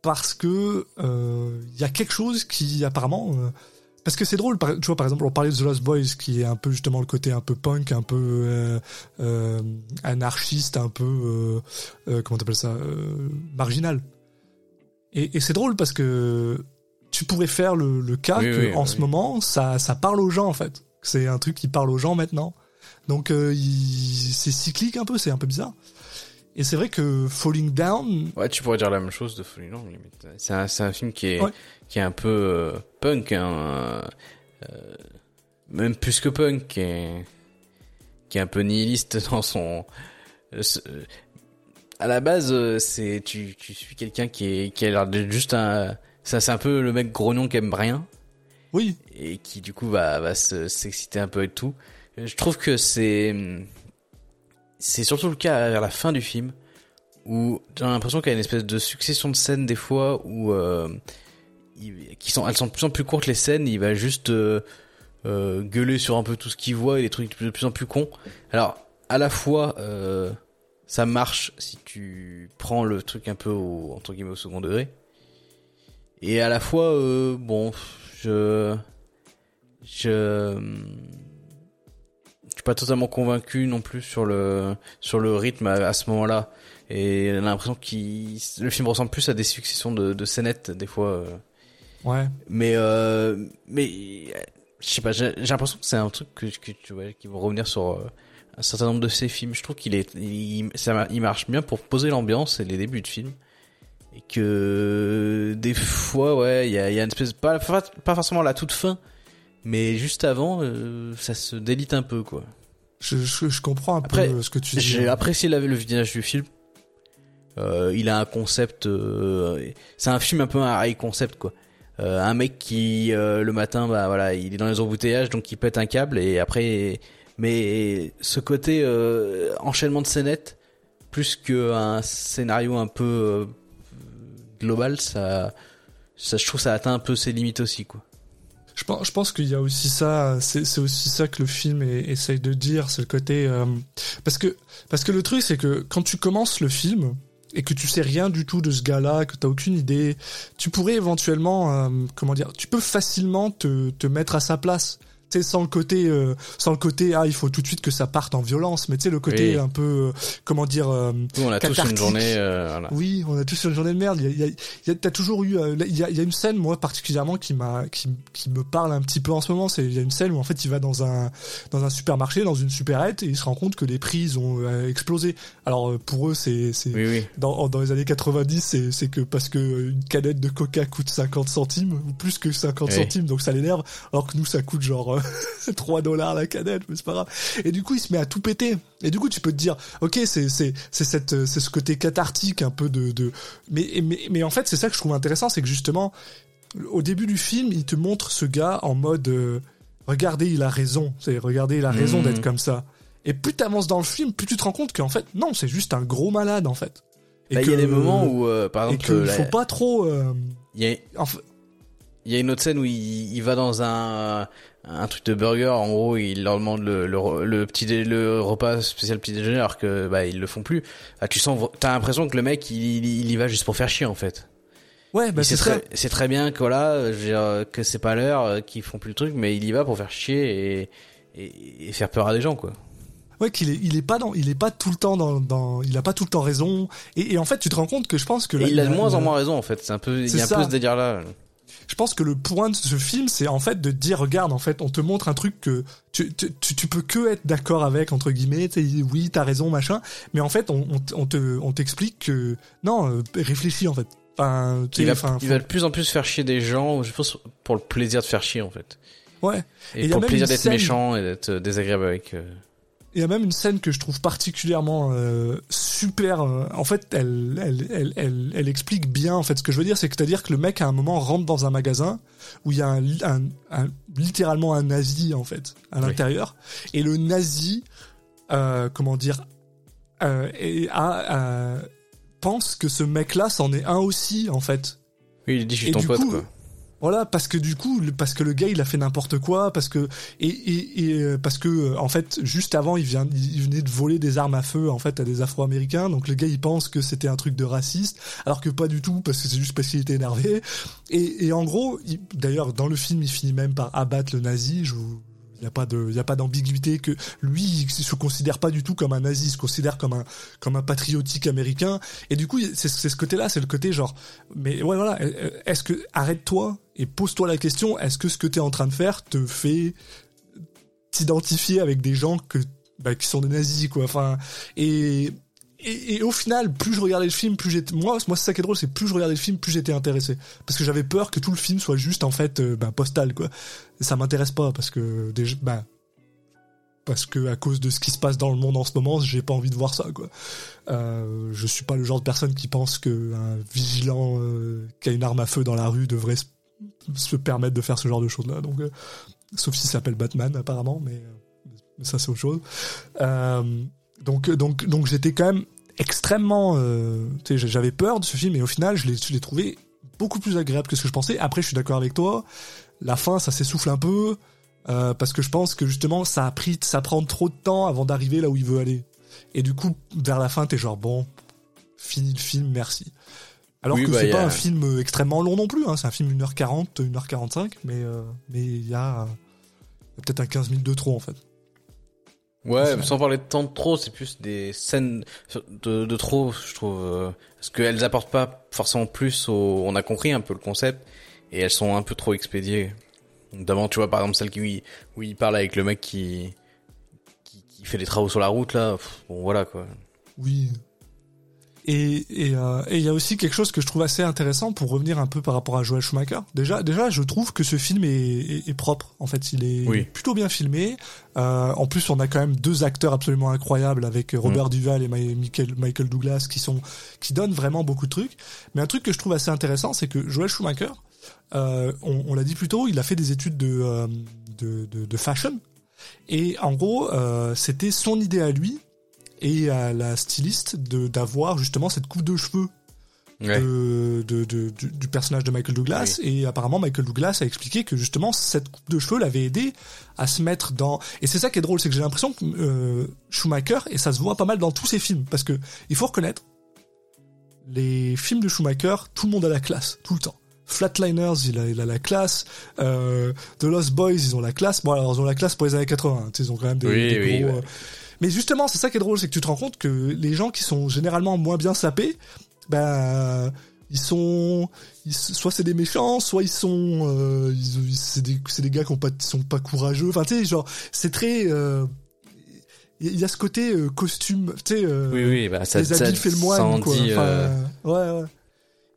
parce que euh, il y a quelque chose qui apparemment euh, parce que c'est drôle, tu vois, par exemple, on parlait de The Lost Boys, qui est un peu justement le côté un peu punk, un peu euh, anarchiste, un peu, comment t'appelles ça, marginal. Et c'est drôle parce que tu pourrais faire le, le cas Oui, que oui, en oui. ce moment, ça, ça parle aux gens en fait. C'est un truc qui parle aux gens maintenant. Donc euh, c'est cyclique un peu, c'est un peu bizarre. Et c'est vrai que Falling Down, Ouais, tu pourrais dire la même chose de Falling Down, limite. C'est un, c'est un film qui est, Ouais. qui est un peu euh, punk, hein, euh, même plus que punk, qui est, qui est un peu nihiliste dans son. ce- à la base, c'est tu, tu suis quelqu'un qui est qui a l'air d'être juste un. Ça, c'est un peu le mec grognon qui aime rien oui, et qui du coup va va se- s'exciter un peu et tout. Je trouve que c'est c'est surtout le cas vers la fin du film où j'ai l'impression qu'il y a une espèce de succession de scènes des fois où euh, il- qui sont elles sont de plus en plus courtes les scènes, il va juste euh, euh, gueuler sur un peu tout ce qu'il voit et des trucs de plus en plus cons. Alors à la fois ça marche si tu prends le truc un peu au, entre guillemets au second degré et à la fois euh, bon je je je suis pas totalement convaincu non plus sur le sur le rythme à, à ce moment-là et j'ai l'impression qu'il le film ressemble plus à des successions de, de scénettes des fois euh. ouais. mais euh, mais je sais pas, j'ai l'impression que c'est un truc que, que tu vois, qui vont revenir sur euh, un certain nombre de ces films. Je trouve qu'il est, il, ça, il marche bien pour poser l'ambiance et les débuts de film. Et que des fois, ouais, il y a, il y a une espèce, pas, pas forcément la toute fin, mais juste avant, euh, ça se délite un peu, quoi. Je, je, je comprends un Après, peu ce que tu dis. J'ai apprécié la- le visionnage du film. Euh, il a un concept. euh, c'est un film un peu un high concept quoi. Un mec qui le matin, bah voilà, il est dans les embouteillages, donc il pète un câble et après. Mais ce côté enchaînement de scénettes, plus qu'un scénario un peu global, ça, ça, je trouve, ça atteint un peu ses limites aussi quoi. Je pense, je pense qu'il y a aussi ça, c'est aussi ça que le film essaye de dire, c'est le côté euh, parce que parce que le truc c'est que quand tu commences le film et que tu sais rien du tout de ce gars-là, que t'as aucune idée, tu pourrais éventuellement euh, comment dire, tu peux facilement te te mettre à sa place. Tu sais, sans le côté, euh, sans le côté, ah, il faut tout de suite que ça parte en violence, mais tu sais, le côté Oui. un peu, euh, comment dire, euh, Nous, on a tous une journée. euh, voilà. oui, on a tous une journée de merde. Il y a, il y a- t'as toujours eu, il y a, il y a une scène moi particulièrement qui m'a, qui, qui me parle un petit peu en ce moment. C'est il y a une scène où en fait il va dans un dans un supermarché, dans une supérette et il se rend compte que les prix ils ont explosé. Alors pour eux c'est c'est Oui, oui. dans dans les années 90 c'est c'est que parce que une canette de Coca coûte 50 centimes ou plus que 50 Oui. centimes donc ça l'énerve. Alors que nous ça coûte genre euh, 3 dollars la canette, mais c'est pas grave. Et du coup il se met à tout péter. Et du coup tu peux te dire ok c'est c'est c'est cette euh, c'est ce côté cathartique un peu de de mais mais mais en fait c'est ça que je trouve intéressant c'est que justement au début du film il te montre ce gars en mode euh, regardez il a raison c'est regardez il a raison Mhm. d'être comme ça et plus t'avances dans le film plus tu te rends compte qu'en fait non c'est juste un gros malade en fait et Bah, il y a des moments où, euh, par exemple, la- faut pas trop euh, il y a, enfin, Il y a une autre scène où il, il va dans un un truc de burger. En gros, il leur demande le le, le petit dé- le repas spécial petit déjeuner alors que bah ils le font plus. Ah, tu sens, t'as l'impression que le mec il, il, y va juste pour faire chier en fait. ouais bah c'est très c'est très bien que voilà, je veux dire, que c'est pas l'heure, euh, qu'ils font plus le truc, mais il y va pour faire chier et et, et faire peur à des gens quoi. Ouais, qu'il est, il est pas dans, il est pas tout le temps dans, dans, il a pas tout le temps raison. Et, et en fait, tu te rends compte que je pense que il a de moins en moins raison en fait. C'est un peu, il y a un ça. peu ce délire là. Je pense que le point de ce film, c'est en fait de te dire, regarde, en fait, on te montre un truc que tu, tu, tu, tu peux que être d'accord avec entre guillemets. Oui, t'as raison, machin. Mais en fait, on, te, on t'explique que non, euh, réfléchis en fait. Enfin, tu Il sais, va, enfin, il va de plus en plus faire chier des gens, je pense, pour le plaisir de faire chier en fait. ouais. Et pour le plaisir d'être scène- méchant et d'être euh, désagréable avec. euh, Il y a même une scène que je trouve particulièrement euh, super. euh, en fait, elle, elle, elle, elle, elle explique bien en fait ce que je veux dire, c'est que c'est-à-dire que le mec à un moment rentre dans un magasin où il y a un, un, un- littéralement un nazi en fait à Oui. l'intérieur, et le nazi, euh, comment dire, euh, et a- a- pense que ce mec-là c'en est un aussi en fait. Oui, il dit je suis Et ton pote coup, quoi. Voilà, parce que du coup, parce que le gars il a fait n'importe quoi, parce que et, euh, parce que euh, en fait juste avant il vient il venait de voler des armes à feu en fait à des Afro-Américains, donc le gars il pense que c'était un truc de raciste, alors que pas du tout parce que c'est juste parce qu'il était énervé. Et, en gros, il- d'ailleurs dans le film il finit même par abattre le nazi. Je vous il y a pas de, a pas d'ambiguïté que lui, il se considère pas du tout comme un nazi, il se considère comme un, comme un patriotique américain. Et du coup, c'est ce côté-là, c'est le côté genre, mais ouais, voilà, euh, est-ce que, arrête-toi et pose-toi la question, est-ce que ce que t'es en train de faire te fait t'identifier avec des gens que, bah, qui sont des nazis, quoi. Enfin, et, et, au final, plus je regardais le film, plus j'étais, moi, moi, c'est ça qui est drôle, c'est plus je regardais le film, plus j'étais intéressé. Parce que j'avais peur que tout le film soit juste, en fait, euh, bah, postal, quoi. Et ça m'intéresse pas, parce que, déjà, bah, parce que à cause de ce qui se passe dans le monde en ce moment, j'ai pas envie de voir ça quoi. Euh, je suis pas le genre de personne qui pense que un vigilant euh, qui a une arme à feu dans la rue devrait se, permettre de faire ce genre de choses là. Donc, euh, sauf s'il s'appelle Batman apparemment, mais, euh, mais ça c'est autre chose. Euh, donc donc donc j'étais quand même extrêmement, euh, j'avais peur de ce film et au final je l'ai trouvé beaucoup plus agréable que ce que je pensais. Après je suis d'accord avec toi, la fin ça s'essouffle un peu. Euh, parce que je pense que justement ça a pris ça prend trop de temps avant d'arriver là où il veut aller et du coup vers la fin t'es genre bon fini le film merci alors Oui, que bah, c'est pas a- un film extrêmement long non plus hein, c'est un film 1h40 1h45 mais euh, mais il y a, il y a peut-être un 15 minutes de trop en fait Ouais, sans parler de temps de trop, c'est plus des scènes de, de trop, je trouve, euh, parce qu'elles apportent pas forcément plus au. On a compris un peu le concept et elles sont un peu trop expédiées. Notamment, tu vois, par exemple, celle qui, où il parle avec le mec qui, qui, qui fait des travaux sur la route, là. Pff, bon, voilà, quoi. Oui. Et et euh, et il y a aussi quelque chose que je trouve assez intéressant pour revenir un peu par rapport à Joel Schumacher. Déjà déjà je trouve que ce film est, est, est propre. En fait il est Oui. plutôt bien filmé. Euh, en plus on a quand même deux acteurs absolument incroyables avec Robert Duval et Michael Douglas qui sont qui donnent vraiment beaucoup de trucs. Mais un truc que je trouve assez intéressant c'est que Joel Schumacher, euh, on, on l'a dit plus tôt, il a fait des études de euh, de, de, de fashion. Et en gros, euh, c'était son idée à lui et à la styliste d'avoir justement cette coupe de cheveux Ouais. de, de, de- du, du personnage de Michael Douglas et apparemment Michael Douglas a expliqué que justement cette coupe de cheveux l'avait aidé à se mettre dans et c'est ça qui est drôle c'est que j'ai l'impression que euh, Schumacher et ça se voit pas mal dans tous ses films parce que il faut reconnaître les films de Schumacher tout le monde a la classe tout le temps Flatliners, il a, il a la classe. Euh, The Lost Boys, ils ont la classe. Bon, alors ils ont la classe pour les années 80. hein, Ils ont quand même des, Oui, des oui, gros. ouais. euh, Mais justement, c'est ça qui est drôle, c'est que tu te rends compte que les gens qui sont généralement moins bien sapés, ben ils sont, ils- soit c'est des méchants, soit ils sont, euh, c'est des, c'est des gars qui ont pas, sont pas courageux. Enfin, tu sais, genre, c'est très. euh, Il y a ce côté euh, costume, tu sais. Oui, oui, bah, ça, les ça, habits fait le moine, quoi. Enfin, ouais, ouais.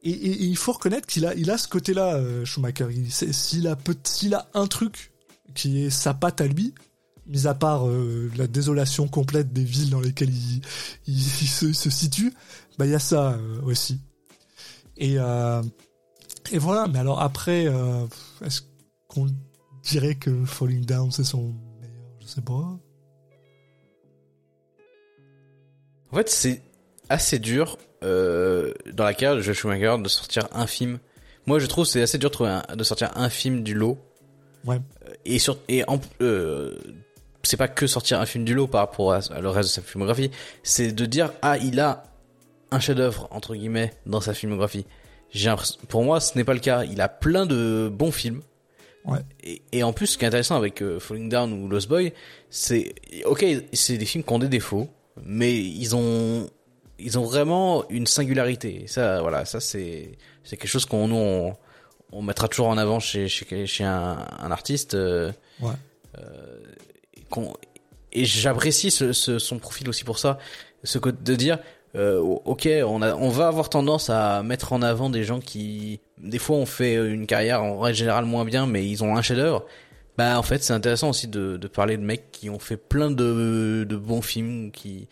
Et, et- et il faut reconnaître qu'il a, il a ce côté-là, euh, Schumacher. S'il a, peut- s'il a un truc qui est sa patte à lui, mis à part euh, la désolation complète des villes dans lesquelles il, il, il se, il se situe, bah il y a ça euh, aussi. Et, euh, et voilà. Mais alors après, est-ce qu'on dirait que Falling Down c'est son meilleur? Je sais pas. En fait, c'est assez dur dans la carrière de Joel Schumacher de sortir un film. Moi, je trouve que c'est assez dur de, trouver un- de sortir un film du lot. Ouais. Et sur et en euh, c'est pas que sortir un film du lot par rapport à, à le reste de sa filmographie, c'est de dire ah il a un chef-d'œuvre entre guillemets dans sa filmographie. J'ai pour moi, ce n'est pas le cas. Il a plein de bons films. Ouais. Et, et en plus, ce qui est intéressant avec euh, Falling Down ou Lost Boy, c'est ok, c'est des films qui ont des défauts, mais ils ont ils ont vraiment une singularité. Et ça, voilà, ça c'est c'est quelque chose qu'on nous on, on mettra toujours en avant chez chez, chez un, un artiste. euh, Ouais. euh, et j'apprécie ce, ce- son profil aussi pour ça, ce côté de dire euh, ok, on a on va avoir tendance à mettre en avant des gens qui des fois ont fait une carrière en règle générale moins bien, mais ils ont un chef-d'œuvre. Bah en fait c'est intéressant aussi de, de parler de mecs qui ont fait plein de, de bons films qui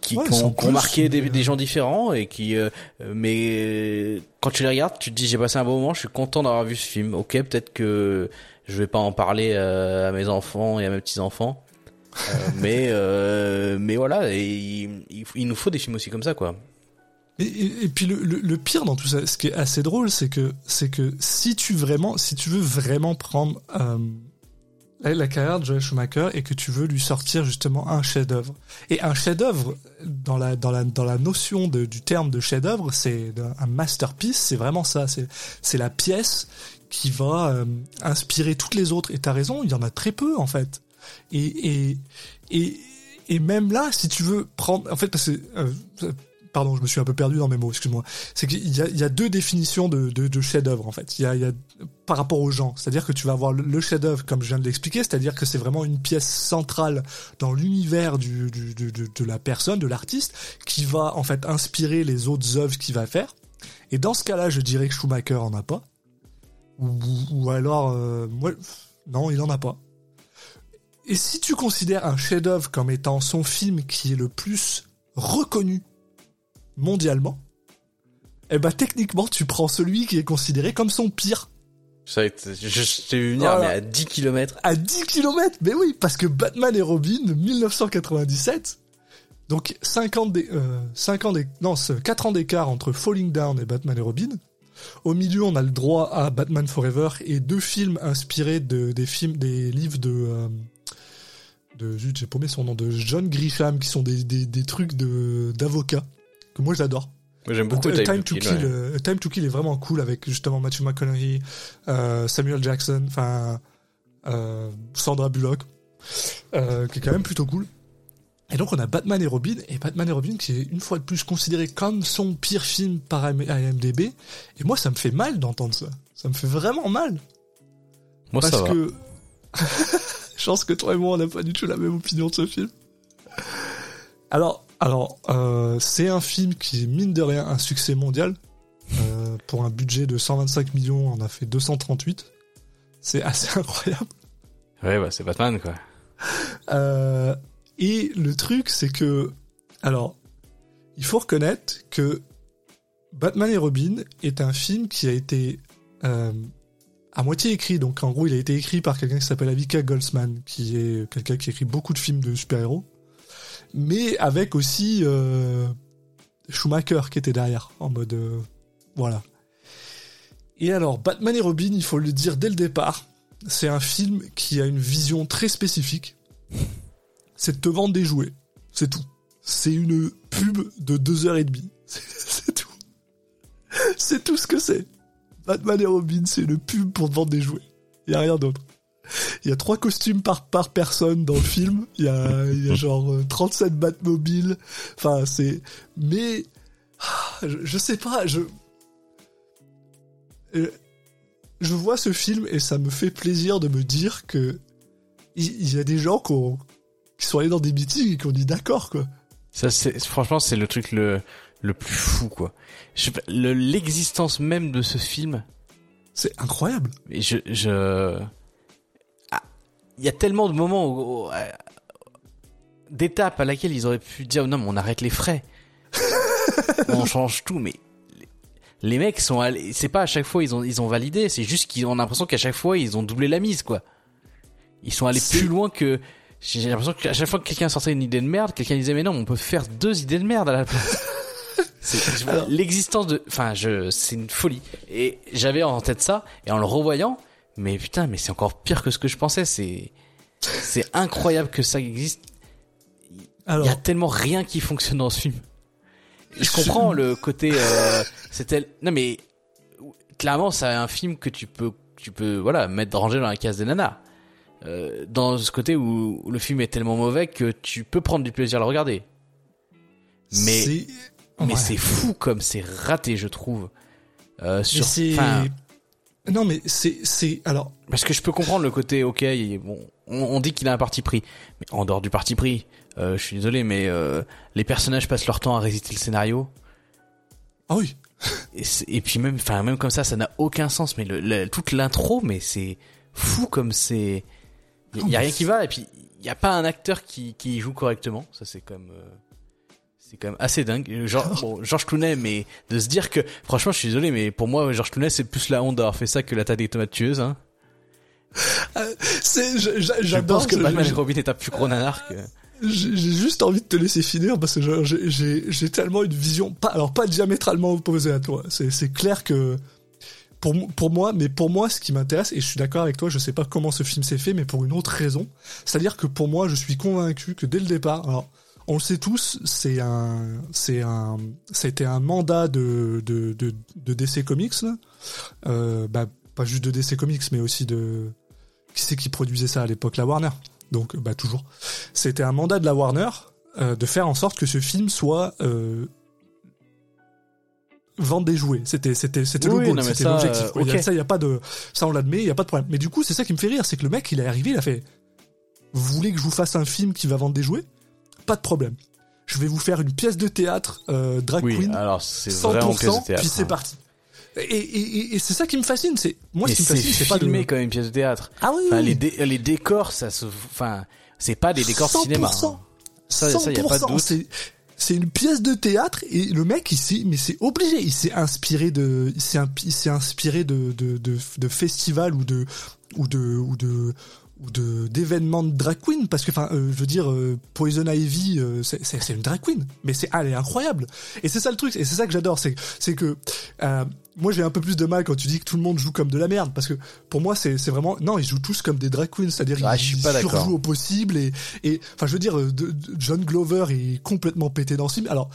qui, Ouais, qui ont, qui marqué des, des euh, gens différents et qui euh, euh, mais euh, quand tu les regardes tu te dis j'ai passé un bon moment je suis content d'avoir vu ce film ok peut-être que je vais pas en parler euh, à mes enfants et à mes petits enfants mais euh, mais voilà et il, il- il nous faut des films aussi comme ça quoi. Et, et, et puis le, le, le pire dans tout ça, ce qui est assez drôle, c'est que c'est que si tu vraiment, si tu veux vraiment prendre euh, la, carrière de Joel Schumacher et que tu veux lui sortir justement un chef-d'œuvre. Et un chef-d'œuvre dans la dans la dans la notion de, du terme de chef-d'œuvre, c'est un masterpiece, c'est vraiment ça, c'est c'est la pièce qui va euh, inspirer toutes les autres. Et t'as raison, il y en a très peu en fait. Et et et et même là, si tu veux prendre, en fait, euh, pardon, je me suis un peu perdu dans mes mots, excuse-moi. C'est qu'il y a, y a deux définitions de, de, chef-d'œuvre en fait. Il y a, par rapport aux gens, c'est-à-dire que tu vas avoir le, chef-d'œuvre comme je viens de l'expliquer, c'est-à-dire que c'est vraiment une pièce centrale dans l'univers de la personne, de l'artiste, qui va en fait inspirer les autres œuvres qu'il va faire. Et dans ce cas-là, je dirais que Schumacher en a pas, ou, ou alors, euh, moi, non, il en a pas. Et si tu considères un chef-d'œuvre comme étant son film qui est le plus reconnu mondialement, eh ben techniquement tu prends celui qui est considéré comme son pire ça je, je t'ai vu venir Voilà. mais à 10 km à 10 km. Mais oui, parce que Batman et Robin 1997. Donc 50 des, euh, 5 ans des, non, c'est 4 ans d'écart entre Falling Down et Batman et Robin. Au milieu, on a le droit à Batman Forever et deux films inspirés de des films, des livres de euh, de j'ai paumé son nom de John Grisham qui sont des des, des trucs de d'avocats que moi j'adore. J'aime beaucoup Euh, Time, to Kill, Kill, ouais. euh, Time to Kill est vraiment cool avec justement Matthew McConaughey, euh, Samuel Jackson, enfin euh, Sandra Bullock, euh, qui est quand même plutôt cool. Et donc on a Batman et Robin, et Batman et Robin qui est une fois de plus considéré comme son pire film par IM- IMDb. Et moi ça me fait mal d'entendre ça. Ça me fait vraiment mal. Moi, parce ça va. que je pense que toi et moi on n'a pas du tout la même opinion de ce film. Alors, alors euh, c'est un film qui est mine de rien un succès mondial. Euh, pour un budget de 125 millions, on a fait 238. C'est assez incroyable. Ouais, bah, c'est Batman, quoi. Euh, et le truc, c'est que, alors, il faut reconnaître que Batman et Robin est un film qui a été euh, à moitié écrit. Donc, en gros, il a été écrit par quelqu'un qui s'appelle Avika Goldsman, qui est quelqu'un qui écrit beaucoup de films de super-héros, mais avec aussi euh, Schumacher qui était derrière, en mode, euh, voilà. Et alors, Batman et Robin, il faut le dire dès le départ, c'est un film qui a une vision très spécifique. C'est de te vendre des jouets. C'est tout. C'est une pub de deux heures et demie. C'est c'est tout. C'est tout ce que c'est. Batman et Robin, c'est une pub pour te vendre des jouets. Il y a rien d'autre. Il y a trois costumes par, par personne dans le film. Il y a, y a genre euh, 37 Batmobiles. Enfin, c'est... Mais... ah, Je, sais pas, je... Euh, je vois ce film et ça me fait plaisir de me dire que il il y, a des gens qui, ont- qui sont allés dans des meetings et qui ont dit d'accord quoi. Ça, c'est, franchement, c'est le truc le, le plus fou, quoi. Je le- l'existence même de ce film, C'est incroyable. et je, je, Ah, il y a tellement de moments où, où, euh, d'étapes à laquelle ils auraient pu dire, non, mais on arrête les frais. on change tout, mais les- les mecs sont allés, c'est pas à chaque fois ils ont, ils ont validé, c'est juste qu'ils ont l'impression qu'à chaque fois ils ont doublé la mise, quoi. Ils sont allés C'est- plus loin que, j'ai l'impression qu'à chaque fois que quelqu'un sortait une idée de merde, quelqu'un disait, mais non, on peut faire deux idées de merde à la place. C'est- je- Alors- L'existence de, enfin, je, c'est une folie. Et j'avais en tête ça, et en le revoyant, mais putain, mais c'est encore pire que ce que je pensais. C'est, c'est incroyable que ça existe. Il y a tellement rien qui fonctionne dans ce film. Je Je- comprends le côté, euh, c'était, non mais clairement, c'est un film que tu peux, tu peux, voilà, mettre ranger dans la case des nanas. Euh, dans ce côté où, le film est tellement mauvais que tu peux prendre du plaisir à le regarder. Mais c'est... mais Ouais. c'est fou comme c'est raté, je trouve. Euh, sur, c'est... Non mais c'est... c'est... Alors, parce que je peux comprendre le côté, ok, bon, on, on dit qu'il a un parti pris, mais en dehors du parti pris, euh, je suis désolé, mais euh, les personnages passent leur temps à réciter le scénario, ah oui. et, et puis même, enfin même comme ça, ça n'a aucun sens. Mais le, le- toute l'intro, mais c'est fou comme c'est, il y, Non, y a rien qui va, et puis il y a pas un acteur qui qui joue correctement, ça c'est comme. euh, c'est quand même assez dingue. Genre, bon, Georges Clooney, mais de se dire que, franchement, je suis désolé, mais pour moi, Georges Clooney, c'est plus la honte d'avoir fait ça que la taille des tomates tueuses, hein. C'est... je- je- J'adore pense que Batman et Robin est un plus gros nanar que... J'ai j'ai juste envie de te laisser finir parce que j'ai- tellement une vision, pas alors pas diamétralement opposée à toi. C'est c'est clair que pour moi, mais pour moi, ce qui m'intéresse et je suis d'accord avec toi, je sais pas comment ce film s'est fait, mais pour une autre raison, c'est-à-dire que pour moi, je suis convaincu que dès le départ, alors on le sait tous, c'est un c'est un c'était un mandat de de de, de DC Comics, là. Euh, bah pas juste de DC Comics, mais aussi de qui c'est qui produisait ça à l'époque, la Warner. Donc bah toujours c'était un mandat de la Warner euh, de faire en sorte que ce film soit euh, vendre des jouets. C'était c'était c'était Oui, le goal, c'était l'objectif. euh. Ça y a pas de ça on l'admet, il y a pas de problème. Mais du coup c'est ça qui me fait rire, c'est que le mec il est arrivé, il a fait vous voulez que je vous fasse un film qui va vendre des jouets? Pas de problème. Je vais vous faire une pièce de théâtre euh, drag Oui, queen alors c'est vraiment pièce de 100%, théâtre. puis c'est hein. parti. Et, et, et, et c'est ça qui me fascine, c'est moi ce qui me c'est fascine, c'est pas de filmé comme une pièce de théâtre. Ah oui, Enfin, les, dé- les décors, ça se, enfin, c'est pas des décors de cinéma. hein. Ça, ça, y a pas de 100%, doute. C'est, une pièce de théâtre et le mec, s'est, mais c'est obligé, il s'est inspiré de, il s'est, inspiré de, de, de, de festivals ou de, ou de, ou de, ou de d'événements de drag queen parce que enfin euh, je veux dire euh, Poison Ivy euh, c'est, c'est, une drag queen. Mais c'est elle est incroyable. Et c'est ça le truc et c'est ça que j'adore c'est c'est que moi j'ai un peu plus de mal quand tu dis que tout le monde joue comme de la merde parce que pour moi c'est c'est vraiment non ils jouent tous comme des drag queens c'est-à-dire Ah, ils, surjouent au possible et et enfin je veux dire de- de- John Glover est complètement pété dans ce film alors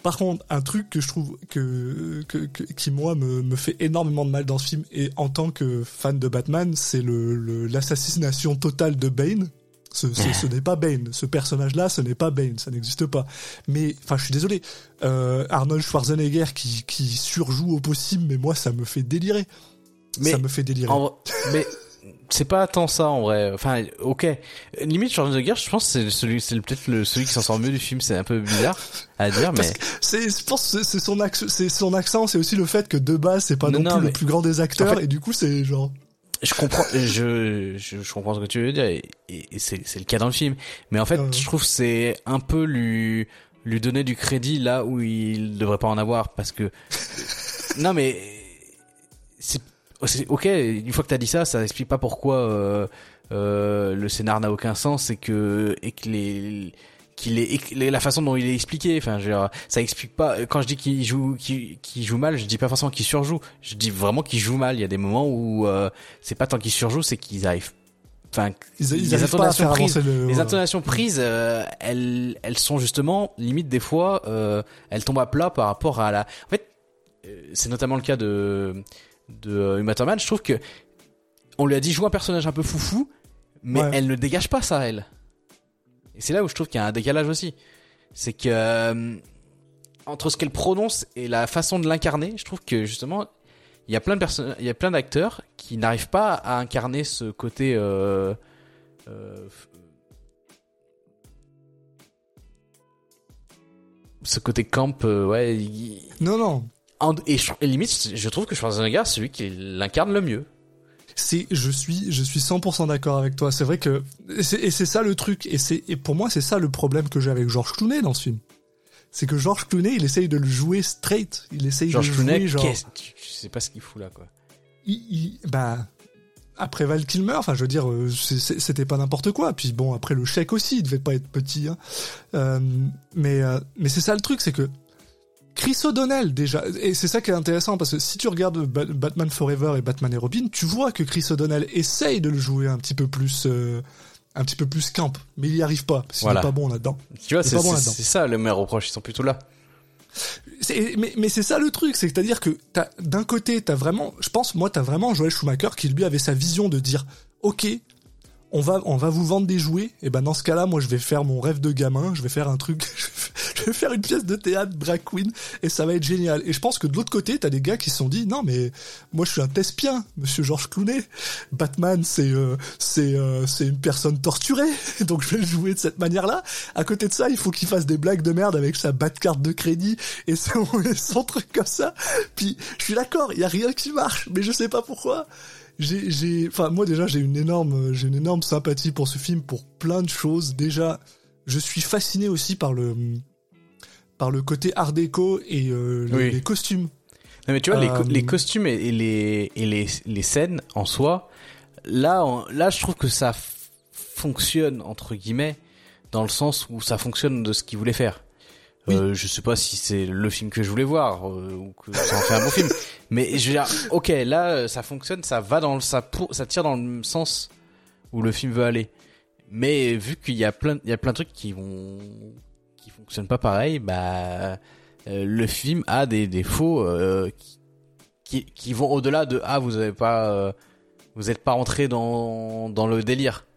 par contre, un truc que je trouve que, que, que- qui moi me, me fait énormément de mal dans ce film et en tant que fan de Batman, c'est le- l'assassination totale de Bane. Ce, ce, ce n'est pas Bane. Ce personnage-là, ce n'est pas Bane. Ça n'existe pas. Mais, enfin, je suis désolé. Euh, Arnold Schwarzenegger qui, qui surjoue au possible, mais moi, ça me fait délirer. Mais ça me fait délirer. En- mais c'est pas tant ça en vrai. Enfin, ok. Limite, Schwarzenegger, je pense que c'est celui, c'est peut-être le celui qui s'en sort mieux du film. C'est un peu bizarre à dire, mais c'est, je pense, que c'est son accent, c'est son accent, c'est aussi le fait que de base, c'est pas non, plus le plus grand des acteurs, et du coup, c'est genre. Je comprends, je, je, je, comprends ce que tu veux dire, et, et c'est, c'est le cas dans le film. Mais en fait, je trouve c'est un peu lui, lui donner du crédit là où il devrait pas en avoir, parce que non mais c'est ok, une fois que t'as dit ça, ça explique pas pourquoi euh, euh, le scénar n'a aucun sens et que et que les qu'il est la façon dont il est expliqué enfin genre, ça explique pas quand je dis qu'il joue qu'il joue mal je dis pas forcément qu'il surjoue. Je dis vraiment qu'il joue mal. Il y a des moments où euh, c'est pas tant qu'il surjoue c'est qu'ils arrivent enfin ils, les intonations prises les intonations prises euh, elles elles sont justement limite des fois euh, elles tombent à plat par rapport à la en fait euh, c'est notamment le cas de de euh, Uma Thurman, je trouve que on lui a dit joue un personnage un peu foufou, mais elle ne dégage pas ça, elle. Et c'est là où je trouve qu'il y a un décalage aussi. C'est que euh, entre ce qu'elle prononce et la façon de l'incarner, je trouve que justement il y a plein de personnes, il y a plein d'acteurs qui n'arrivent pas à incarner ce côté euh, euh, ce côté camp, ouais. Non, non et, je, limite, je trouve que Schwarzenegger, c'est celui qui l'incarne le mieux. C'est, je suis, je suis 100% d'accord avec toi. C'est vrai que, et c'est ça le truc. Et c'est, et pour moi, c'est ça le problème que j'ai avec George Clooney dans ce film. C'est que George Clooney, il essaye de le jouer straight. Il essaye George de Clooney, jouer genre. Tu, sais pas ce qu'il fout là, quoi. Il, il, bah, après Val Kilmer, enfin je veux dire, euh, c'était pas n'importe quoi. Puis bon, après le chèque aussi, il devait pas être petit. Hein. Euh, mais euh, mais c'est ça le truc, c'est que Chris O'Donnell déjà, et c'est ça qui est intéressant parce que si tu regardes Batman Forever et Batman et Robin, tu vois que Chris O'Donnell essaye de le jouer un petit peu plus, euh, un petit peu plus camp, mais il y arrive pas parce qu'il n'est pas bon là-dedans. Tu vois, c'est bon ça le meilleur reproche, ils sont plutôt là. Mais, mais c'est ça le truc, c'est-à-dire que d'un côté, t'as vraiment, je pense, moi, t'as vraiment Joel Schumacher qui lui avait sa vision de dire, ok, on va on va vous vendre des jouets. Et ben dans ce cas-là moi je vais faire mon rêve de gamin. Je vais faire un truc. Je vais faire une pièce de théâtre drag queen. Et ça va être génial. Et je pense que de l'autre côté t'as des gars qui se sont dit non mais moi je suis un Thespien monsieur Georges Clooney. Batman c'est euh, c'est euh, c'est une personne torturée. Donc je vais le jouer de cette manière-là. À côté de ça il faut qu'il fasse des blagues de merde avec sa bat carte de crédit et son, son truc comme ça. Puis je suis d'accord il y a rien qui marche. Mais je sais pas pourquoi j'ai, j'ai, enfin moi déjà j'ai une énorme, j'ai une énorme sympathie pour ce film pour plein de choses. Déjà, je suis fasciné aussi par le, par le côté art déco et euh, les, costumes. Non mais tu vois les, euh, les, costumes et, les et les, les scènes en soi, là là je trouve que ça fonctionne entre guillemets dans le sens où ça fonctionne de ce qu'il voulait faire. Euh, je sais pas si c'est le film que je voulais voir euh, ou que ça en fait un bon film, mais je veux dire, ok, là euh, ça fonctionne, ça va dans le, ça pour, ça tire dans le sens où le film veut aller. Mais vu qu'il y a plein, il y a plein de trucs qui vont, qui fonctionnent pas pareil, bah le film a des défauts qui, qui, vont au-delà de ah vous avez pas, vous êtes pas rentré dans dans le délire.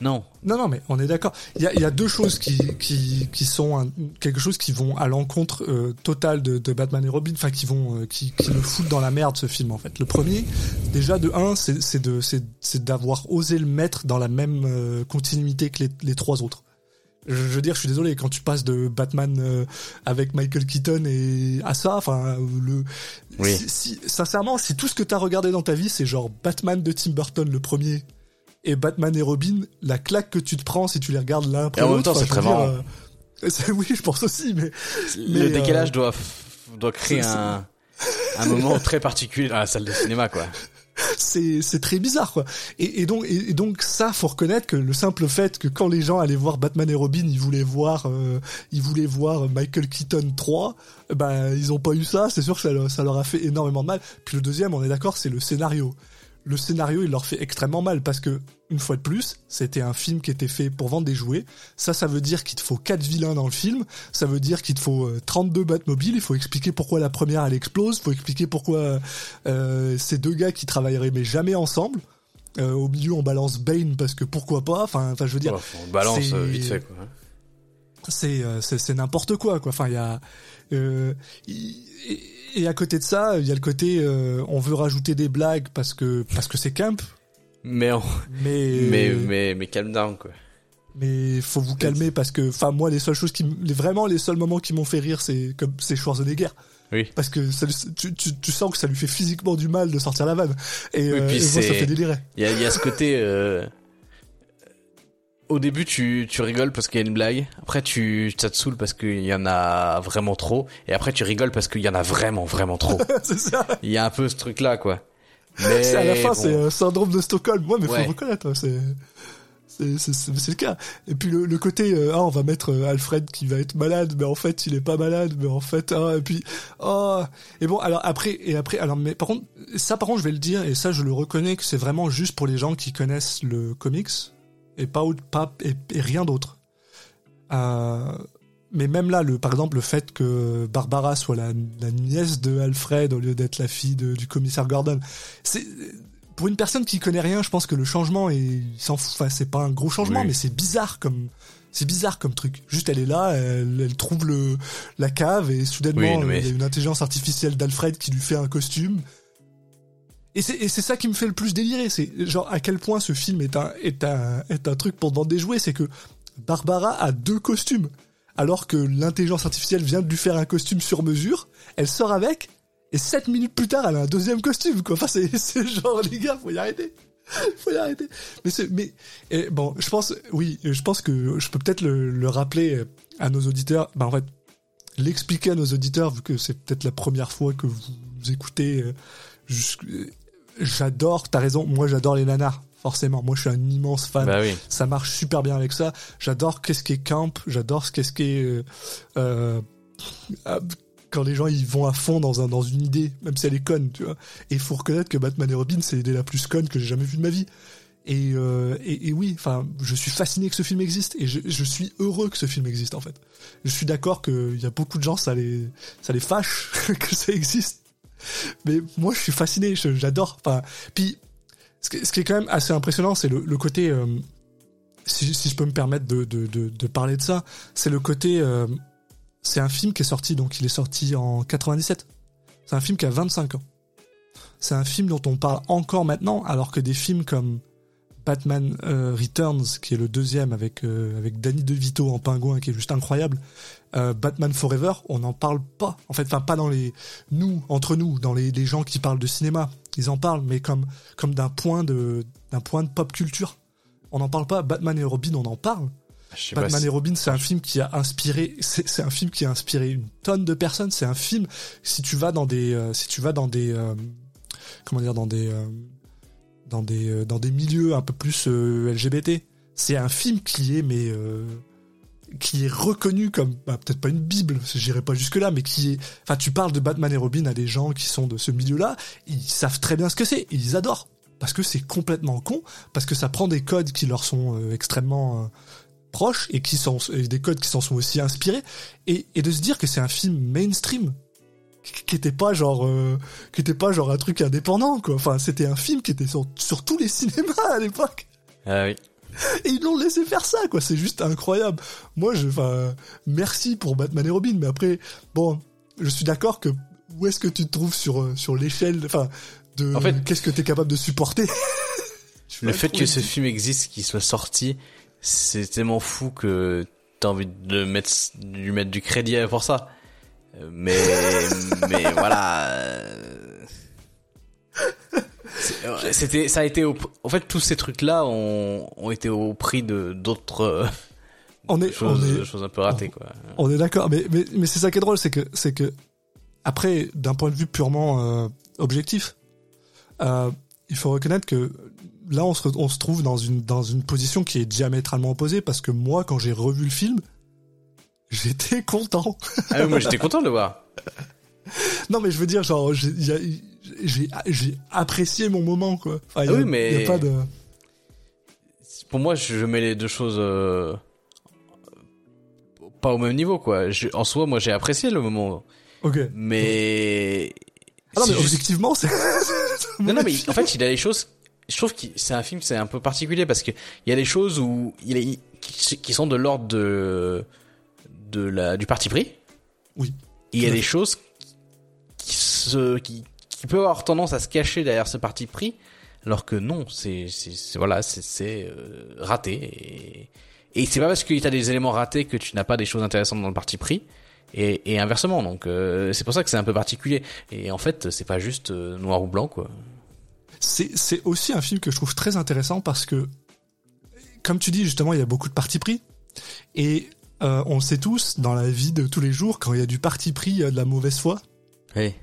Non. Non, non, mais on est d'accord. Il y a, y a, deux choses qui, qui, qui sont quelque chose qui vont à l'encontre euh, total de, de, Batman et Robin, enfin qui vont, euh, qui, qui le foutent dans la merde ce film en fait. Le premier, déjà de un, c'est de, c'est d'avoir osé le mettre dans la même euh, continuité que les, les trois autres. Je, veux dire, je suis désolé quand tu passes de Batman avec Michael Keaton et à ça, enfin le, oui. si, sincèrement, si tout ce que t'as regardé dans ta vie, c'est genre Batman de Tim Burton le premier et Batman et Robin, la claque que tu te prends si tu les regardes l'un après l'autre. En même temps, c'est très marrant. Euh, oui, je pense aussi, mais le décalage euh, doit doit créer un un moment très particulier dans la salle de cinéma, quoi. C'est c'est très bizarre, quoi. Et, et donc et, donc ça, faut reconnaître que le simple fait que quand les gens allaient voir Batman et Robin, ils voulaient voir euh, ils voulaient voir Michael Keaton 3, ben ils ont pas eu ça. C'est sûr que ça, ça leur a fait énormément de mal. Puis le deuxième, on est d'accord, c'est le scénario le scénario il leur fait extrêmement mal parce que une fois de plus, c'était un film qui était fait pour vendre des jouets. Ça, ça veut dire qu'il te faut quatre vilains dans le film. Ça veut dire qu'il te faut 32 euh, Batmobiles. Il faut expliquer pourquoi la première elle explose. Il faut expliquer pourquoi euh, ces deux gars qui travailleraient mais jamais ensemble. Euh, au milieu, on balance Bane parce que pourquoi pas. Enfin, enfin, je veux dire. on balance euh, vite fait quoi. C'est c'est n'importe quoi quoi. Enfin, il y a et à côté de ça, il y a le côté euh, on veut rajouter des blagues parce que parce que c'est camp. Mais, on- Mais mais, mais, mais calm down, quoi. mais faut vous calmer parce que enfin moi les seules choses qui les, vraiment les seuls moments qui m'ont fait rire c'est comme c'est Schwarzenegger. Oui. Parce que ça, tu, tu, tu sens que ça lui fait physiquement du mal de sortir la vanne et, Oui, euh, puis et moi ça fait délirer. Il y a, il y a ce côté, euh, au début, tu, tu rigoles parce qu'il y a une blague. Après, tu, ça te saoule parce qu'il y en a vraiment trop. Et après, tu rigoles parce qu'il y en a vraiment, vraiment trop. c'est ça. Il y a un peu ce truc-là, quoi. Mais C'est à la fin bon. c'est un syndrome de Stockholm. Moi mais Ouais. faut reconnaître hein, c'est c'est le cas. Et puis le, le côté euh, ah on va mettre euh, Alfred qui va être malade mais en fait il est pas malade mais en fait ah, et puis oh et bon alors après et après alors mais par contre ça par contre je vais le dire et ça je le reconnais que c'est vraiment juste pour les gens qui connaissent le comics et pas autre- pas et, et rien d'autre. Euh, mais même là, le, par exemple, le fait que Barbara soit la, la nièce de Alfred au lieu d'être la fille de- du commissaire Gordon, c'est pour une personne qui connaît rien, je pense que le changement est, il s'en fout. Enfin, c'est pas un gros changement, Oui. mais c'est bizarre comme, c'est bizarre comme truc. Juste, elle est là, elle, elle trouve le la cave et soudainement, Oui, non, mais- il y a une intelligence artificielle d'Alfred qui lui fait un costume. Et c'est, ça qui me fait le plus délirer, c'est genre à quel point ce film est un, est un, est un truc pour des jouets, c'est que Barbara a deux costumes, alors que l'intelligence artificielle vient de lui faire un costume sur mesure, elle sort avec, et sept minutes plus tard, elle a un deuxième costume, quoi. Enfin, c'est, genre, les gars, faut y arrêter. faut y arrêter. Mais c'est, mais, bon, je pense, oui, je pense que je peux peut-être le, le rappeler à nos auditeurs, bah, en fait, l'expliquer à nos auditeurs, vu que c'est peut-être la première fois que vous écoutez, euh, j'adore, t'as raison, moi j'adore les nanars, forcément. Moi je suis un immense fan Bah oui. ça marche super bien avec ça. J'adore qu'est-ce qu'est camp, j'adore qu'est-ce qu'est euh, euh, euh, quand les gens ils vont à fond dans un dans une idée, même si elle est conne, tu vois. Et il faut reconnaître que Batman et Robin c'est l'idée la plus conne que j'ai jamais vue de ma vie. Et, euh, et, et oui, enfin, je suis fasciné que ce film existe et je, je suis heureux que ce film existe en fait. Je suis d'accord qu'il y a beaucoup de gens ça les ça les fâche que ça existe, mais moi je suis fasciné, j'adore. Enfin, puis ce qui, est quand même assez impressionnant, c'est le, côté, euh, si, je peux me permettre de parler de ça, c'est le côté, euh, c'est un film qui est sorti, donc il est sorti en 97. C'est un film qui a 25 ans. C'est un film dont on parle encore maintenant, alors que des films comme Batman euh, Returns, qui est le deuxième avec euh, avec Danny DeVito en pingouin, qui est juste incroyable, euh, Batman Forever, on n'en parle pas. En fait, enfin pas dans les nous entre nous, dans les, les gens qui parlent de cinéma, ils en parlent, mais comme comme d'un point de d'un point de pop culture. On n'en parle pas. Batman et Robin, on en parle. Batman si- et Robin, c'est un film qui a inspiré, c'est un film qui a inspiré une tonne de personnes. C'est un film, si tu vas dans des, si tu vas dans des, comment dire, dans des, dans des, euh, dans des milieux un peu plus euh, LGBT, c'est un film qui est, mais, euh, qui est reconnu comme, bah, peut-être pas une bible, j'irai pas jusque là, mais qui est, enfin, tu parles de Batman et Robin à des gens qui sont de ce milieu-là, ils savent très bien ce que c'est, ils adorent. Parce que c'est complètement con, parce que ça prend des codes qui leur sont extrêmement proches et qui sont des codes qui s'en sont aussi inspirés et de se dire que c'est un film mainstream qui était pas genre euh, qui était pas genre un truc indépendant quoi. Enfin c'était un film qui était sur, sur tous les cinémas à l'époque. Ah oui. et ils l'ont laissé faire ça quoi. C'est juste incroyable. Moi je enfin merci pour Batman et Robin mais après bon je suis d'accord que où est-ce que tu te trouves sur euh, sur l'échelle enfin de En fait- qu'est-ce que tu es capable de supporter? Le fait que ce film existe, qu'il soit sorti, c'est tellement fou que t'as envie de mettre, de lui mettre du crédit pour ça. Mais, mais voilà. C'était, ça a été au, en fait, tous ces trucs-là ont, ont été au prix de d'autres on est choses, on est choses un peu ratées, quoi. On est d'accord, mais, mais, mais c'est ça qui est drôle, c'est que, c'est que, après, d'un point de vue purement euh, objectif, euh, il faut reconnaître que là, on se, on se trouve dans une, dans une position qui est diamétralement opposée, parce que moi, quand j'ai revu le film, j'étais content. Ah oui, moi j'étais content de le voir. non, mais je veux dire, genre, j'ai, apprécié mon moment, quoi. Enfin, a- Ah oui, mais- il y a pas de... Pour moi, je mets les deux choses euh, pas au même niveau, quoi. Je- en soi, moi j'ai apprécié le moment, Ok. mais Ah non, mais objectivement, c'est... Non, non, mais en fait, il a des choses. Je trouve que c'est un film, c'est un peu particulier parce que il y a des choses où il est qui sont de l'ordre de de la du parti pris. Oui. Il y a des choses qui se qui qui peuvent avoir tendance à se cacher derrière ce parti pris, Alors que non, c'est c'est voilà, c'est euh, raté et et c'est pas parce que t'as des éléments ratés que tu n'as pas des choses intéressantes dans le parti pris et, et inversement. Donc euh, c'est pour ça que c'est un peu particulier. Et en fait, c'est pas juste euh, noir ou blanc quoi. C'est c'est aussi un film que je trouve très intéressant parce que comme tu dis justement, il y a beaucoup de parti pris et euh, on le sait tous dans la vie de tous les jours quand il y a du parti pris, il y a de la mauvaise foi. Oui.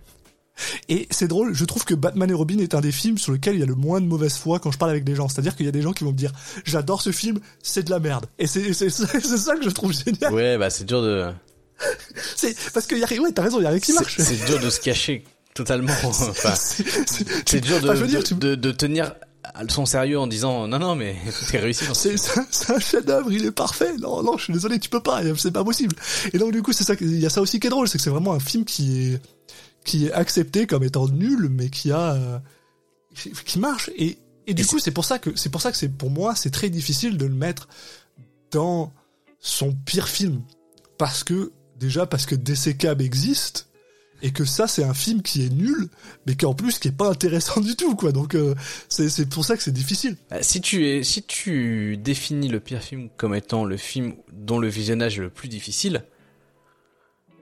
Et c'est drôle, je trouve que Batman et Robin est un des films sur lequel il y a le moins de mauvaise foi quand je parle avec des gens. C'est-à-dire qu'il y a des gens qui vont me dire j'adore ce film, c'est de la merde. Et c'est ça que je trouve génial. Ouais, bah c'est dur de C'est parce que y a ouais, t'as raison, il y a rien qui marche. c'est dur de se cacher totalement. Enfin, C'est- dur de, enfin, je veux dire, de, tu- de, de tenir son sérieux en disant non non mais t'es réussi dans C'est c'est un- c'est un chef-d'œuvre, il est parfait. Non, non, je suis désolé, tu peux pas, c'est pas possible. Et donc du coup, c'est ça, il y a ça aussi qui est drôle, c'est que c'est vraiment un film qui est qui est accepté comme étant nul, mais qui a euh, qui marche. Et et du Et coup, c'est pour ça que c'est pour ça que c'est pour moi, c'est très difficile de le mettre dans son pire film, parce que déjà parce que DC Cab existe. Et que ça, c'est un film qui est nul, mais qui en plus qui est pas intéressant du tout, quoi. Donc euh, c'est pour ça que c'est difficile. Euh, Si tu es, si tu définis le pire film comme étant le film dont le visionnage est le plus difficile,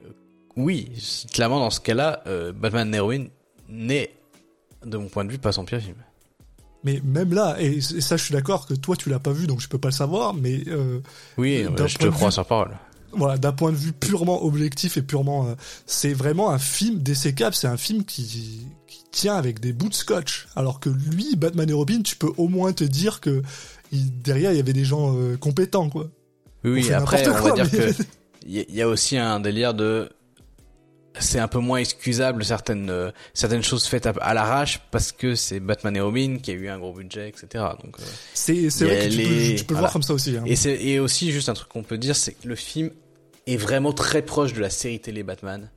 euh, oui, clairement dans ce cas-là, euh, Batman Heroine n'est, de mon point de vue, pas son pire film. Mais même là, et ça je suis d'accord que toi tu l'as pas vu donc je peux pas le savoir, mais euh, Oui, je te crois vue- sur parole. Voilà, d'un point de vue purement objectif et purement, euh, c'est vraiment un film DC Cap, c'est un film qui, qui tient avec des bouts de scotch. Alors que lui, Batman et Robin, tu peux au moins te dire que il- derrière il y avait des gens euh, compétents quoi. Oui, On après, on va dire mais- que il y, a- aussi un délire de c'est un peu moins excusable certaines euh, certaines choses faites à, à l'arrache parce que c'est Batman et Robin qui a eu un gros budget etc donc euh, C'est vrai que tu les- peux, tu peux le voilà. voir comme ça aussi. Hein. Et c'est et aussi juste un truc qu'on peut dire, c'est que le film est vraiment très proche de la série télé Batman,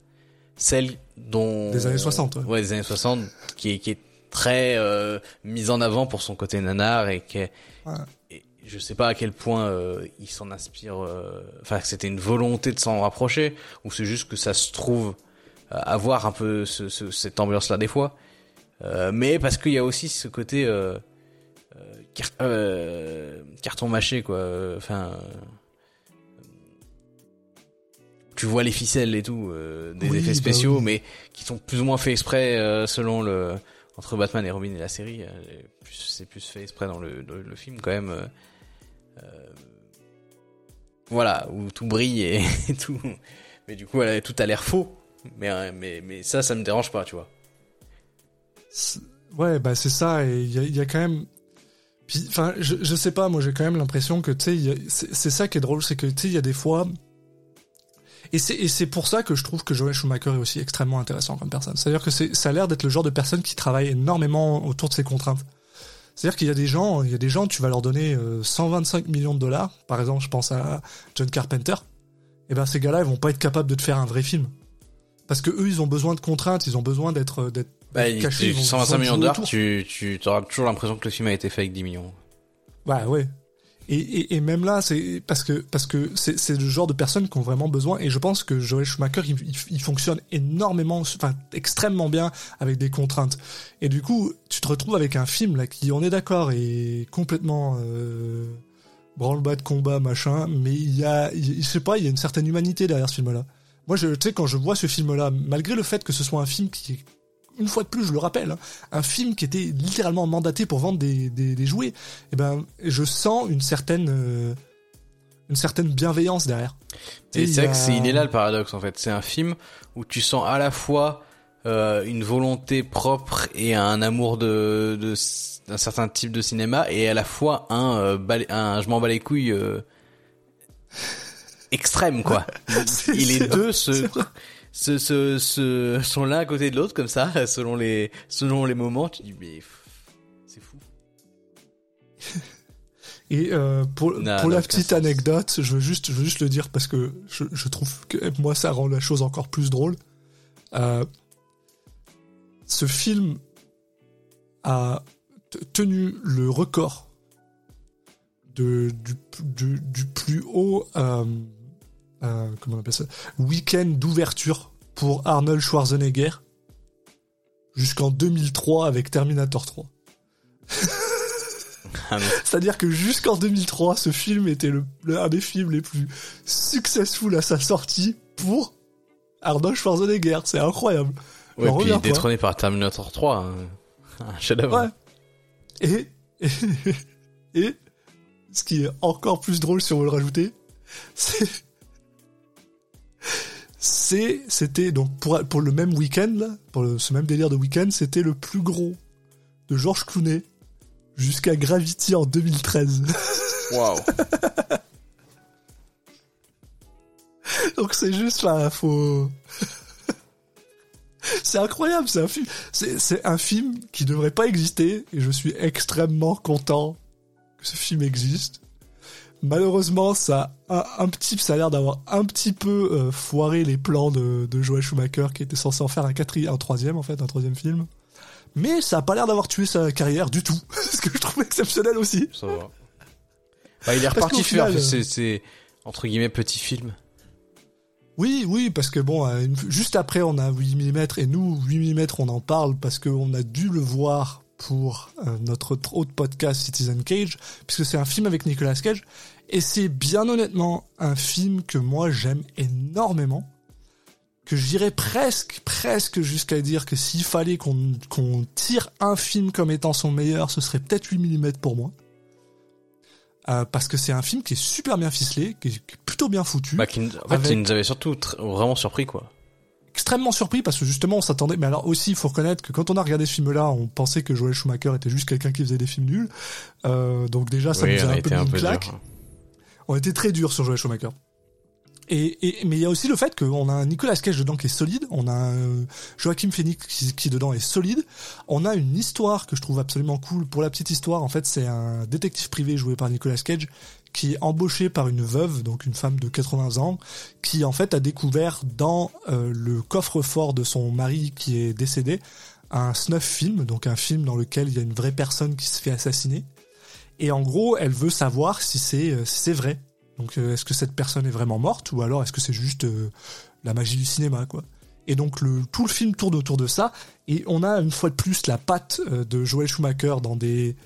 celle dont Des années 60, ouais. des années 60, qui est qui est très euh, mise en avant pour son côté nanar et qui est- Ouais. et je sais pas à quel point euh, il s'en inspire. euh, Enfin, que c'était une volonté de s'en rapprocher ou c'est juste que ça se trouve euh, avoir un peu ce, ce- cette ambiance-là des fois. Euh, mais parce qu'il y a aussi ce côté euh, euh, euh, carton mâché quoi. Enfin, tu vois les ficelles et tout, euh, des Oui, effets bah spéciaux, oui. mais qui sont plus ou moins faits exprès euh, selon le entre Batman et Robin et la série. euh, C'est plus fait exprès dans le, le, le film quand même. voilà, où tout brille et, et tout. Mais du coup, tout a l'air faux. Mais, euh, mais, mais ça, ça me dérange pas, tu vois. Ouais, bah c'est ça, et il y a, il y a quand même. Enfin, je, je sais pas, moi j'ai quand même l'impression que, tu sais, c'est ça qui est drôle, c'est que, tu sais, il y a des fois. Et c'est pour ça que je trouve que Joel Schumacher est aussi extrêmement intéressant comme personne. C'est-à-dire que ça a l'air d'être le genre de personne qui travaille énormément autour de ses contraintes. C'est-à-dire qu'il y a des gens, il y a des gens, tu vas leur donner euh, 125 millions de dollars, par exemple, je pense à John Carpenter. Et ben ces gars-là, ils vont pas être capables de te faire un vrai film. Parce que eux, ils ont besoin de contraintes, ils ont besoin d'être d'être Bah, cachés, ils vont- 125 ils millions de dollars, tu auras toujours l'impression que le film a été fait avec 10 millions. Bah ouais. Et, même là, c'est parce que parce que c'est le genre de personnes qui ont vraiment besoin. Et je pense que Joel Schumacher, il, fonctionne énormément, enfin extrêmement bien avec des contraintes. Et du coup, tu te retrouves avec un film là qui, on est d'accord, est complètement euh, branle-bas de combat machin, mais il y a, il- je sais pas, il y a une certaine humanité derrière ce film-là. Moi, je, tu sais, quand je vois ce film-là, malgré le fait que ce soit un film qui une fois de plus, je le rappelle, hein, un film qui était littéralement mandaté pour vendre des, des, des jouets, eh ben, je sens une certaine, euh, une certaine bienveillance derrière. Et c'est il vrai que c'est, il est là le paradoxe en fait. C'est un film où tu sens à la fois euh, une volonté propre et un amour de, de d'un certain type de cinéma et à la fois un euh, un je m'en bats les couilles extrême quoi. Les c'est- deux vrai. Se, se, se- sont l'un à côté de l'autre comme ça selon les selon les moments. Tu dis mais c'est fou. Et euh, pour, Non, pour non, la petite anecdote, je veux juste, je veux juste le dire parce que je, je trouve que moi ça rend la chose encore plus drôle. Euh, ce film a tenu le record de, du, du, du plus haut euh, euh, comment on appelle ça? Week-end d'ouverture pour Arnold Schwarzenegger jusqu'en 2003 avec Terminator 3. Ah. C'est-à-dire que jusqu'en 2003, ce film était le, le- un des films les plus successful à sa sortie pour Arnold Schwarzenegger. C'est incroyable. Ouais, puis pas. détrôné par Terminator 3. hein. Un chef-d'œuvre. Ouais. Et, et, et ce qui est encore plus drôle si on veut le rajouter, c'est c'est c'était donc pour pour le même week-end là, pour le- ce même délire de week-end, c'était le plus gros de George Clooney jusqu'à Gravity en 2013. Waouh. Donc c'est juste là, faut. c'est incroyable, c'est un film. C'est, c'est un film qui devrait pas exister et je suis extrêmement content que ce film existe. Malheureusement, ça a un petit, ça a l'air d'avoir un petit peu euh, foiré les plans de, de Joel Schumacher qui était censé en faire un quatrième, un troisième en fait, un troisième film. Mais ça a pas l'air d'avoir tué sa carrière du tout, ce que je trouve exceptionnel aussi. Ça va. Bah, il est reparti faire c'est, c'est, entre guillemets, petit film. Oui, oui, parce que bon, euh, juste après, on a 8 mm, et nous, 8 mm, on en parle parce qu'on a dû le voir pour euh, notre tr- autre podcast Citizen Cage, puisque c'est un film avec Nicolas Cage, et c'est bien honnêtement un film que moi j'aime énormément, que j'irais presque, presque jusqu'à dire que s'il fallait qu'on qu'on tire un film comme étant son meilleur, ce serait peut-être 8 mm pour moi. Euh, parce que c'est un film qui est super bien ficelé, qui est, qui est plutôt bien foutu Bah, qui, en fait, Avec- nous avait surtout vraiment surpris, quoi. Extrêmement surpris parce que justement on s'attendait mais alors aussi il faut reconnaître que quand on a regardé ce film là on pensait que Joel Schumacher était juste quelqu'un qui faisait des films nuls. Euh, donc déjà ça oui, nous a on un a peu mis un une peu claque. dur. on était très dur sur Joel Schumacher. Et, et mais il y a aussi le fait qu'on a un Nicolas Cage dedans qui est solide. On a un Joachim Phoenix qui, qui dedans est solide. On a une histoire que je trouve absolument cool. Pour la petite histoire en fait c'est un détective privé joué par Nicolas Cage qui est embauché par une veuve, donc une femme de 80 ans, qui en fait a découvert dans euh, le coffre-fort de son mari qui est décédé un snuff film, donc un film dans lequel il y a une vraie personne qui se fait assassiner. Et en gros, elle veut savoir si c'est euh, si c'est vrai. Donc euh, est-ce que cette personne est vraiment morte ou alors est-ce que c'est juste la magie du cinéma quoi. Et donc le tout le film tourne autour de ça et on a une fois de plus la patte de Joel Schumacher dans des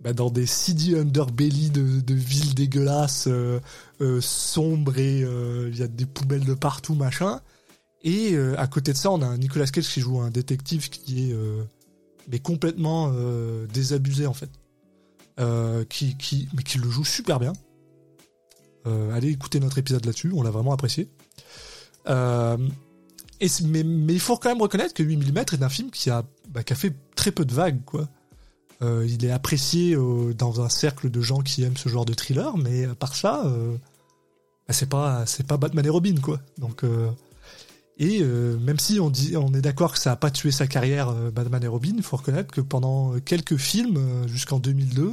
bah, dans des seedy underbelly de, villes dégueulasses, euh, euh, sombres et euh, il y a des poubelles de partout, machin. Et à côté de ça, on a Nicolas Cage qui joue un détective qui est mais complètement désabusé en fait, qui, qui mais qui le joue super bien. Allez écouter notre épisode là-dessus, on l'a vraiment apprécié. Et, mais, mais il faut quand même reconnaître que 8 mm est un film qui a, bah, qui a fait très peu de vagues, quoi. Euh, il est apprécié euh, dans un cercle de gens qui aiment ce genre de thriller, mais à part ça, euh, bah, c'est pas Batman et Robin quoi. Donc et même si on est d'accord que ça a pas tué sa carrière Batman et Robin, il faut reconnaître que pendant quelques films jusqu'en 2002,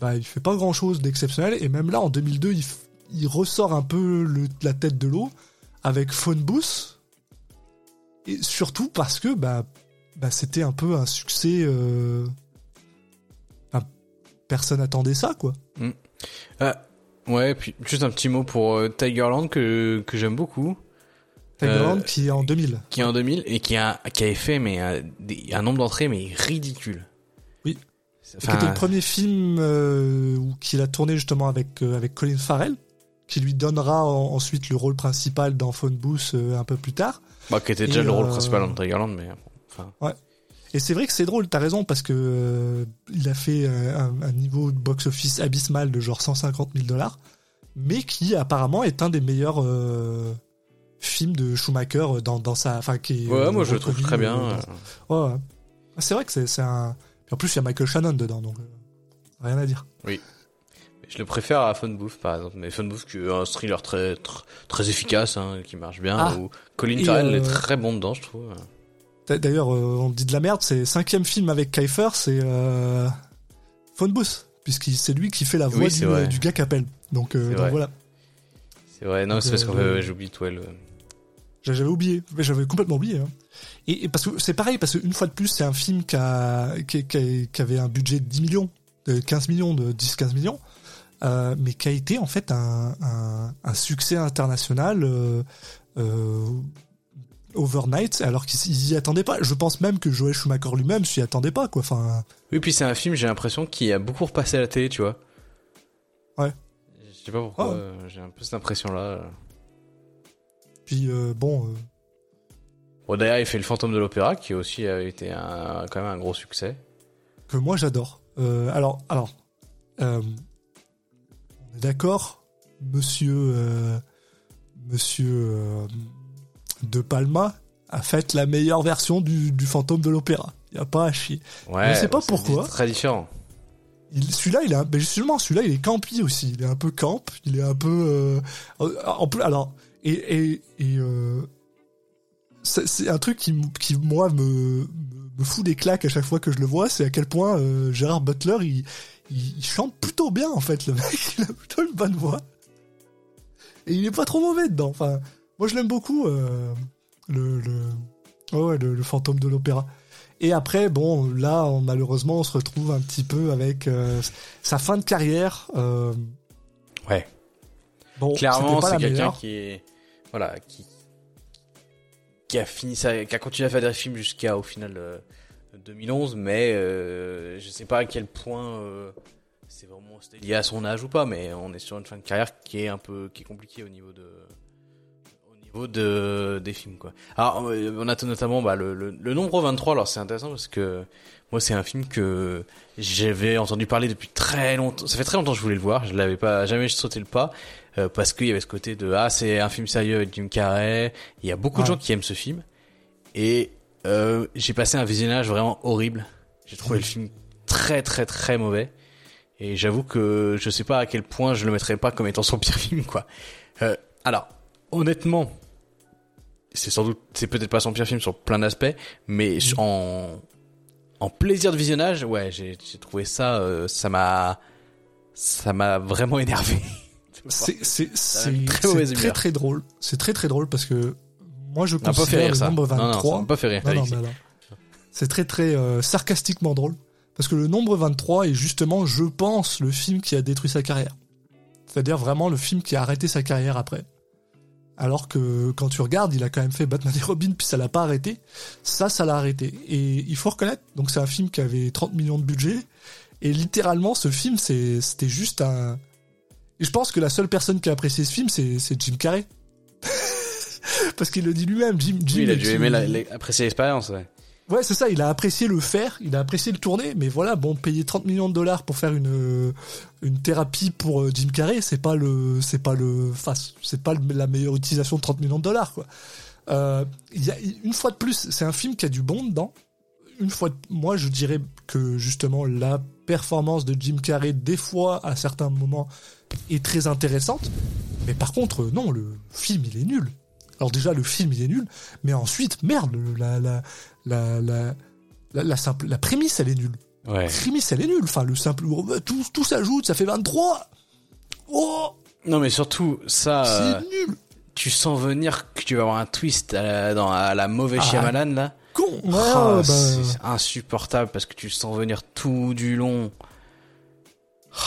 bah il fait pas grand chose d'exceptionnel et même là en 2002 il, ressort un peu le- la tête de l'eau avec Phone Booth et surtout parce que bah bah c'était un peu un succès personne attendait ça quoi Ah, ouais, puis juste un petit mot pour euh, Tigerland que, que j'aime beaucoup, Tigerland Euh, qui est en 2000 qui est en 2000 et qui a, qui avait fait mais, un, des- un nombre d'entrées mais ridicule. Oui. Enfin, C'était le premier film euh, où- qu'il a tourné justement avec euh, avec Colin Farrell, qui lui donnera en- ensuite le rôle principal dans Phone Booth euh, un peu plus tard. bah, qui était déjà Et, le rôle euh, principal dans Tigerland, mais enfin, Et c'est vrai que c'est drôle, t'as raison, parce que euh, il a fait euh, un, un niveau de box-office abysmal de genre 150 000 dollars, mais qui apparemment est un des meilleurs euh, films de Schumacher dans, dans sa... Enfin, qui est, ouais, moi je le trouve très bien. dans- Ouais, ouais. C'est vrai que c'est un... puis en plus, il y a Michael Shannon dedans, donc euh, rien à dire. Je le préfère à Phone Booth par exemple, mais Phone Booth un thriller très très, très efficace, hein, qui marche bien. Ah. Où Colin Farrell euh, est très bon dedans, je trouve. D'a- D'ailleurs, euh, on dit de la merde, c'est cinquième film avec Kiefer, c'est euh, Phone Booth, puisque c'est lui qui fait la voix Oui, du, gars qui appelle. Donc, euh, donc voilà. C'est vrai, non, c'est parce qu'en euh, j'oublie le. J'a- J'avais oublié, mais j'avais complètement oublié. hein. Et, et parce que c'est pareil, parce qu'une fois de plus, c'est un film qui, a, qui, qui- qui avait un budget de 10 millions, de 15 millions, de 10-15 millions, euh, mais qui a été en fait un, un, un succès international, euh, euh, overnight, alors qu'ils y attendaient pas. Je pense même que Joel Schumacher lui-même s'y attendait pas, quoi. Enfin, Oui, puis c'est un film, j'ai l'impression, qui a beaucoup repassé à la télé, tu vois. Ouais. Je sais pas pourquoi, Ah. euh, j'ai un peu cette impression-là. puis euh, bon, euh, Bon, d'ailleurs, il fait Le Fantôme de l'Opéra, qui aussi a été un, quand même un gros succès. que moi j'adore. Euh, alors, alors, euh, on est d'accord, Monsieur, euh, Monsieur euh, De Palma a fait la meilleure version du, du fantôme de l'opéra. Y a pas à chier. Ouais. Je sais pas c'est pourquoi. Très différent. Il- Celui-là, il est un, ben justement, celui-là, il est campi aussi. Il est un peu camp. Il est un peu, euh, en plus, alors, et et, et euh, c'est c'est un truc qui, qui moi me, me me fout des claques à chaque fois que je le vois. C'est à quel point euh, Gérard Butler, il, il, il chante plutôt bien en fait. Le mec, il a plutôt une bonne voix. Et il est pas trop mauvais dedans. Enfin, moi je l'aime beaucoup euh, le le, ouais, ouais, le le fantôme de l'opéra. Et après, bon, là, on- malheureusement, on se retrouve un petit peu avec euh, sa fin de carrière. Euh, Ouais. bon, Clairement, c'est quelqu'un qui est, voilà, qui, qui a fini qui a continué à faire des films jusqu'à, au final, euh, 2011, mais, je sais pas à quel point, c'est vraiment lié à son âge ou pas, mais on est sur une fin de carrière qui est un peu, qui est compliquée au niveau de, niveau de, des films, quoi. Alors, on a notamment, bah, le, le, le nombre 23, alors c'est intéressant parce que, moi, c'est un film que j'avais entendu parler depuis très longtemps. Ça fait très longtemps que je voulais le voir. Je l'avais pas jamais sauté le pas euh, parce qu'il y avait ce côté de ah c'est un film sérieux avec Jim Carrey. Il y a beaucoup de gens qui aiment ce film et euh, j'ai passé un visionnage vraiment horrible. J'ai trouvé le film très très très mauvais et j'avoue que je sais pas à quel point je le mettrais pas comme étant son pire film quoi. Euh, alors honnêtement c'est sans doute c'est peut-être pas son pire film sur plein d'aspects mais sur- en en plaisir de visionnage ouais j'ai trouvé ça euh, ça m'a ça m'a vraiment énervé C'est très très très drôle. C'est très très drôle parce que moi je m'a pas fait considère rire le ça nombre non non 23. ça m'a pas fait rire Non, non, C'est très très euh, sarcastiquement drôle. Parce que le nombre 23 est justement, je pense, le film qui a détruit sa carrière. C'est-à-dire vraiment le film qui a arrêté sa carrière après. Alors que quand tu regardes, il a quand même fait Batman et Robin, puis ça l'a pas arrêté. Ça, ça l'a arrêté. Et il faut reconnaître, donc c'est un film qui avait 30 millions de budget. Et littéralement, ce film, c'était juste un... Et je pense que la seule personne qui a apprécié ce film, c'est Jim Carrey. Parce qu'il le dit lui-même, Jim, Jim Oui, il a dû aimer la- apprécier l'expérience ouais Ouais, c'est ça, il a apprécié le faire, il a apprécié le tourner, mais voilà, bon, payer 30 millions de dollars pour faire une euh, une thérapie pour euh, Jim Carrey, c'est pas le c'est pas le c'est pas la meilleure utilisation de 30 millions de dollars quoi. Euh, une fois de plus, c'est un film qui a du bon dedans. Une fois moi je dirais que justement la performance de Jim Carrey des fois à certains moments est très intéressante, mais par contre non, le film il est nul. Alors déjà le film il est nul, mais ensuite merde, la la la la la, la simple la prémisse elle est nulle. ouais La prémisse elle est nulle. Enfin le simple oh, tout tout s'ajoute, ça fait 23. Oh, non mais surtout ça euh, c'est nul. tu sens venir que tu vas avoir un twist à la, dans à la mauvaise Ah, Shyamalan là Con. Ah, ouais, bah, c'est insupportable parce que tu sens venir tout du long.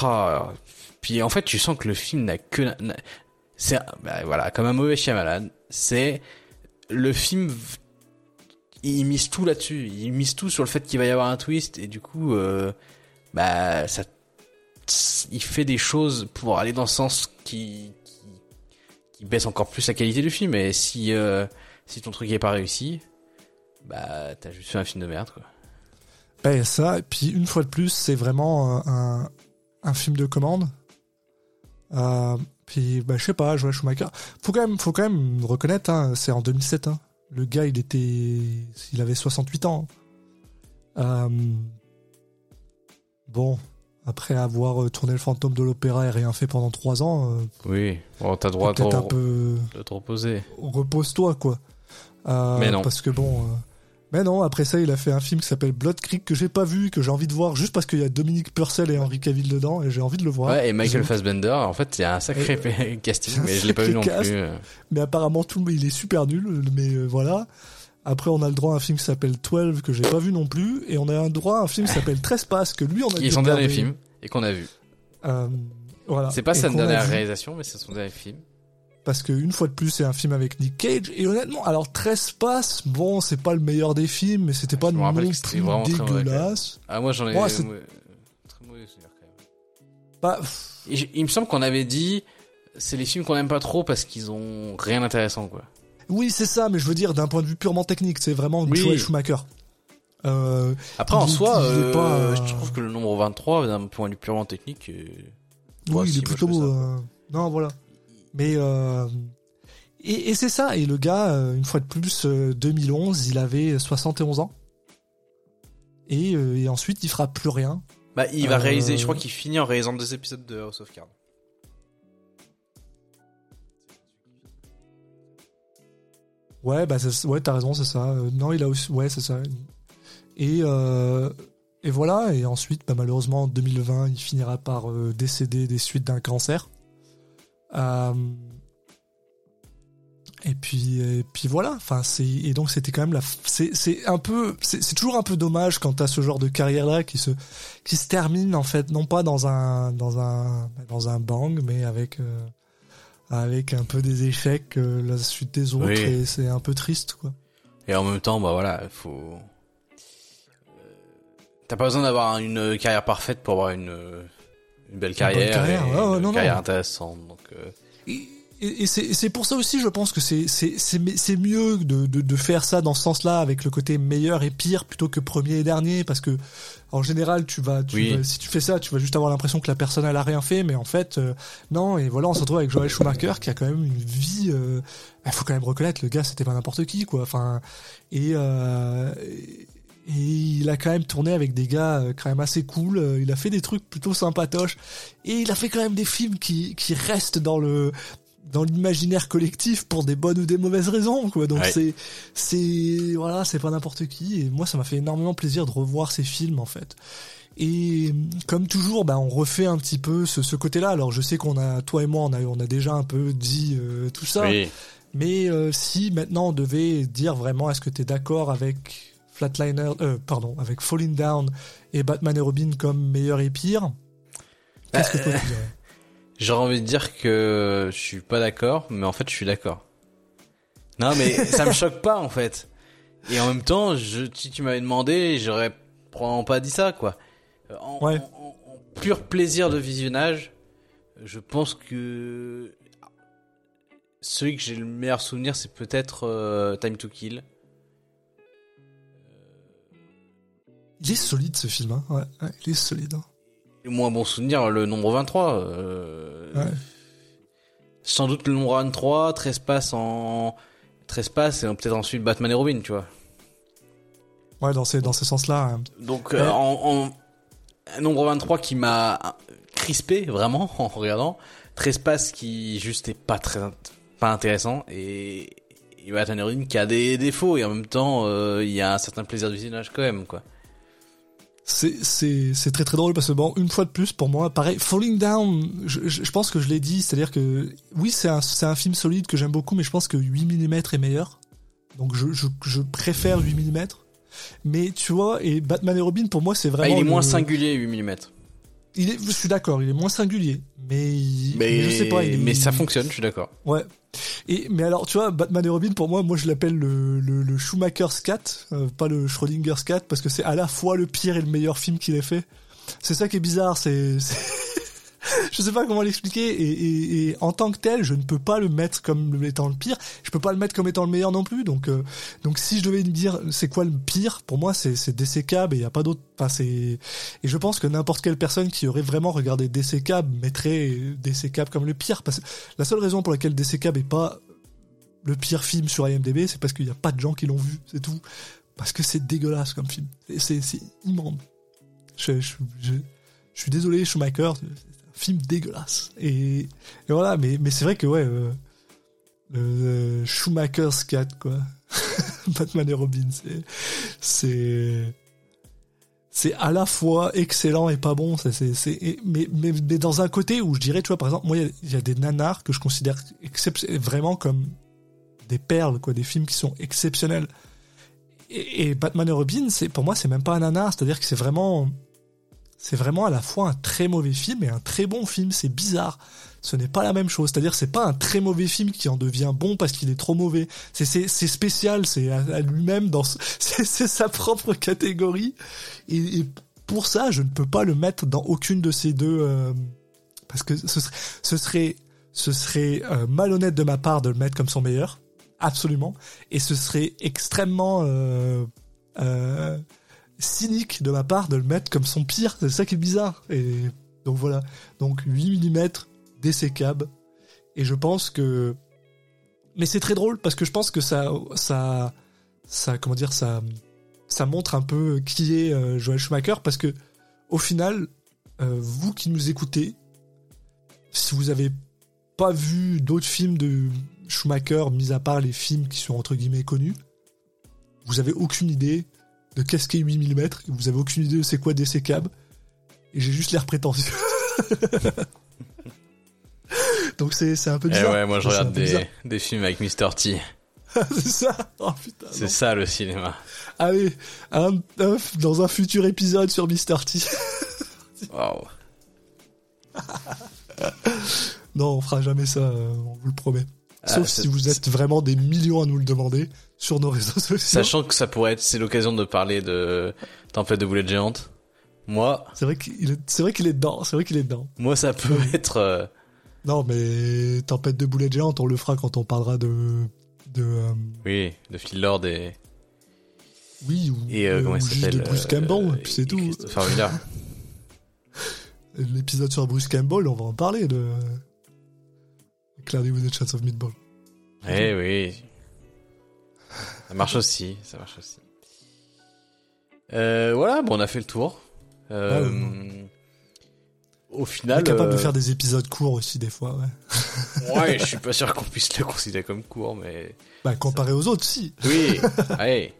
Ah, puis en fait, tu sens que le film n'a que c'est bah, voilà, comme un mauvais Shyamalan, c'est le film il mise tout là-dessus, il mise tout sur le fait qu'il va y avoir un twist et du coup euh, bah ça il fait des choses pour aller dans ce sens qui qui, baisse encore plus la qualité du film et si euh, si ton truc est pas réussi, bah t'as juste fait un film de merde quoi. Ben ça, et puis une fois de plus, c'est vraiment un, un film de commande. Euh, puis, ben, je sais pas, Joel Schumacher. Faut quand même, faut quand même reconnaître, hein, c'est en 2007. Hein. Le gars, il était, il avait 68 ans. Euh, bon, après avoir euh, tourné le fantôme de l'opéra et rien fait pendant trois ans, euh, Oui, bon t'as droit peut-être un peu de te reposer. repose-toi quoi. Euh, Mais non. Parce que bon. Mais non, après ça, il a fait un film qui s'appelle Blood Creek que j'ai pas vu, que j'ai envie de voir juste parce qu'il y a Dominique Purcell et Henry Cavill dedans et j'ai envie de le voir. Ouais, et Michael Fassbender, en fait, a un sacré casting, mais je l'ai pas vu non plus. Mais apparemment, tout le il est super nul, mais euh, voilà. Après, on a le droit à un film qui s'appelle 12 que j'ai pas vu non plus et on a un droit à un film qui s'appelle Trespass que lui, on a Qui dû est son dernier film, et qu'on a vu. Euh, voilà. C'est pas Et sa dernière vu. réalisation, mais c'est son dernier film. Parce que une fois de plus c'est un film avec Nick Cage et honnêtement alors Trespass bon c'est pas le meilleur des films mais c'était pas Je non plus dégueulasse Ah, moi j'en ai. Ouais, très mauvais souvenir quand même. Bah, Et j- il me semble qu'on avait dit, c'est les films qu'on aime pas trop parce qu'ils ont rien d'intéressant, quoi. oui c'est ça mais je veux dire d'un point de vue purement technique c'est vraiment Oui. Joel Schumacher euh, Après, en soi, euh, pas- je trouve que le nombre 23, d'un point de vue purement technique, euh, oui il est plutôt euh, non voilà mais euh, et, et c'est ça et le gars euh, une fois de plus euh, 2011 il avait 71 ans et, euh, et ensuite il fera plus rien Bah, il va Euh, réaliser, je crois qu'il finit en réalisant deux épisodes de House of Cards. Ouais, bah ouais, t'as raison, c'est ça. Euh, non, il a aussi, ouais, c'est ça. Et euh, et voilà. Et ensuite, bah, malheureusement, en 2020, il finira par euh, décéder des suites d'un cancer. Euh, et puis et puis voilà. Enfin, c'est et donc c'était quand même la. C'est c'est un peu. C'est c'est toujours un peu dommage quand t'as ce genre de carrière là qui se qui se termine en fait non pas dans un dans un dans un bang, mais avec. euh, avec un peu des échecs euh, la suite des autres Oui. et c'est un peu triste quoi. Et en même temps, bah voilà, il faut. T'as pas besoin d'avoir une carrière parfaite pour avoir une, une belle carrière, carrière, et une non, carrière non. intéressante. Euh, Et, c'est pour ça aussi je pense que c'est mieux de, de de faire ça dans ce sens-là avec le côté meilleur et pire plutôt que premier et dernier parce que en général tu vas, tu Oui. vas- si tu fais ça tu vas juste avoir l'impression que la personne elle a rien fait mais en fait euh, non et voilà on se retrouve avec Joel Schumacher qui a quand même une vie euh, il faut quand même reconnaître le gars c'était pas n'importe qui quoi enfin et euh, et il a quand même tourné avec des gars euh, quand même assez cool. Euh, Il a fait des trucs plutôt sympatoches. Et il a fait quand même des films qui, qui restent dans le dans l'imaginaire collectif pour des bonnes ou des mauvaises raisons quoi donc Ouais. c'est c'est voilà c'est pas n'importe qui et moi ça m'a fait énormément plaisir de revoir ces films en fait et comme toujours bah on refait un petit peu ce, ce côté là alors je sais qu'on a toi et moi on a on a déjà un peu dit euh, tout ça oui. mais euh, si maintenant on devait dire vraiment est-ce que tu es d'accord avec Flatliner euh, pardon avec Falling Down et Batman et Robin comme meilleur et pire qu'est-ce que toi tu dirais? J'aurais envie de dire que je suis pas d'accord, mais en fait, je suis d'accord. Non, mais ça me choque pas, en fait. Et en même temps, je, si tu m'avais demandé, j'aurais probablement pas dit ça, quoi. Euh, En, Ouais. en- en- en pur plaisir de visionnage, je pense que celui que j'ai le meilleur souvenir, c'est peut-être euh, Time to Kill. Il est solide ce film hein. ouais, ouais, il est solide hein. Et moins bon souvenir, le nombre 23. euh, Ouais. Sans doute le nombre 23, Trespass en... Trespass et peut-être ensuite Batman et Robin, tu vois. ouais dans ces dans ce sens là Donc Ouais. euh, en, en- un nombre 23 qui m'a crispé vraiment en regardant, Trespass qui juste est pas très pas intéressant et, et Batman et Robin qui a des défauts et en même temps euh, il y a un certain plaisir de visionnage quand même quoi. C'est c'est c'est très très drôle parce que bon une fois de plus pour moi pareil Falling Down je, je, je pense que je l'ai dit c'est à dire que oui c'est un c'est un film solide que j'aime beaucoup mais je pense que 8 mm est meilleur donc je je, je préfère 8 mm mais tu vois et Batman et Robin pour moi c'est Ah, vraiment il est le- moins singulier 8 mm. Il est je suis d'accord il est moins singulier mais, il- Mais, mais je sais pas il est- mais ça fonctionne, je suis d'accord. ouais et mais alors tu vois Batman et Robin pour moi moi je l'appelle le, le, le Schumacher's Cat euh, pas le Schrodinger's Cat parce que c'est à la fois le pire et le meilleur film qu'il ait fait c'est ça qui est bizarre c'est c'est- je sais pas comment l'expliquer et, en tant que tel je ne peux pas le mettre comme étant le pire. Je peux pas le mettre comme étant le meilleur non plus. Donc euh, donc si je devais me dire c'est quoi le pire pour moi c'est DC Cab et il y a pas d'autre enfin c'est et je pense que n'importe quelle personne qui aurait vraiment regardé DC Cab mettrait DC Cab comme le pire. Parce que la seule raison pour laquelle DC Cab est pas le pire film sur IMDb c'est parce qu'il y a pas de gens qui l'ont vu c'est tout. Parce que c'est dégueulasse comme film. C'est c'est immonde. Je, je, je, je suis désolé Schumacher film dégueulasse. Et, voilà mais mais c'est vrai que ouais euh, le, Schumacher's Cat quoi. Batman et Robin c'est c'est à la fois excellent et pas bon. C'est c'est mais, mais mais dans un côté où je dirais tu vois par exemple moi il y a- des nanars que je considère vraiment comme des perles quoi des films qui sont exceptionnels. Et, Batman et Robin c'est pour moi c'est même pas un nanar. C'est à dire que c'est vraiment c'est vraiment à la fois un très mauvais film et un très bon film. C'est bizarre. Ce n'est pas la même chose. C'est-à-dire, c'est pas un très mauvais film qui en devient bon parce qu'il est trop mauvais. C'est c'est spécial. C'est à, lui-même dans c'est sa propre catégorie. Et, pour ça, je ne peux pas le mettre dans aucune de ces deux euh, parce que ce serait euh, malhonnête de ma part de le mettre comme son meilleur, absolument. Et ce serait extrêmement euh, cynique de ma part de le mettre comme son pire. C'est ça qui est bizarre. Et donc voilà. Donc 8 mm désécable. Et je pense que, mais c'est très drôle parce que je pense que ça, ça, ça, comment dire, ça, ça montre un peu qui est euh, Joel Schumacher parce que au final, euh, vous qui nous écoutez, si vous avez pas vu d'autres films de Schumacher, mis à part les films qui sont entre guillemets connus, vous avez aucune idée de qu'est-ce qu'est 8 mm, vous avez aucune idée de c'est quoi des câbles, et j'ai juste l'air prétentieux. Donc c'est, un peu eh bizarre. ouais, moi je regarde des, des films avec Mr. T. c'est ça oh, putain, C'est ça le cinéma. Allez, un, un, dans un futur épisode sur Mr. T. Waouh. non, on fera jamais ça, euh, on vous le promet. Ah, Sauf si vous êtes vraiment des millions à nous le demander sur nos réseaux sociaux. Sachant que ça pourrait être, c'est l'occasion de parler de Tempête de boulettes géantes. Moi. C'est vrai qu'il est, c'est vrai qu'il est dedans, c'est vrai qu'il est dedans. Moi, ça peut être. Euh... Non, mais Tempête de boulettes géantes, on le fera quand on parlera de. de euh... Oui, de Phil Lord et. Oui, ou, et euh, comment ou juste de Bruce Campbell, et puis c'est tout. L'épisode sur Bruce Campbell, on va en parler de. Cloudy with a Chance of Meatball. Eh oui. Ça marche aussi, ça marche aussi. Euh, voilà, bon, on a fait le tour. Euh, Ouais, Au final. On est capable de euh, faire des épisodes courts aussi, des fois, ouais. Ouais, je suis pas sûr qu'on puisse le considérer comme court, mais. Bah, comparé aux autres, si. Oui, allez.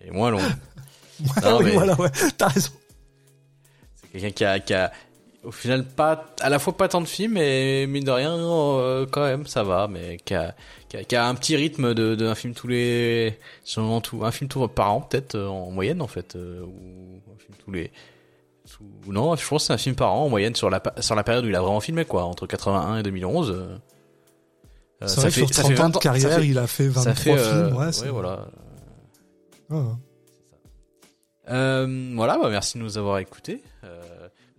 Et moins long. Non, mais- voilà, ouais. T'as raison. C'est quelqu'un qui a, qui a, au final, pas, à la fois pas tant de films, et mine de rien, euh, quand même, ça va, mais qui a, qui a, qui a un petit rythme de, d'un film tous les, sûrement tout, un film tout par an, peut-être, euh, en moyenne, en fait, euh, ou un film tous les, tout- non, je pense que c'est un film par an, en moyenne, sur la, sur la période où il a vraiment filmé, quoi, entre 81 et 2011. euh, euh, C'est vrai que sur 30 ans de carrière, ça fait, il a fait 23 ça fait, euh, films, ouais. c'est- ouais, voilà. Ouais. Euh, voilà, bah, merci de nous avoir écoutés. Euh,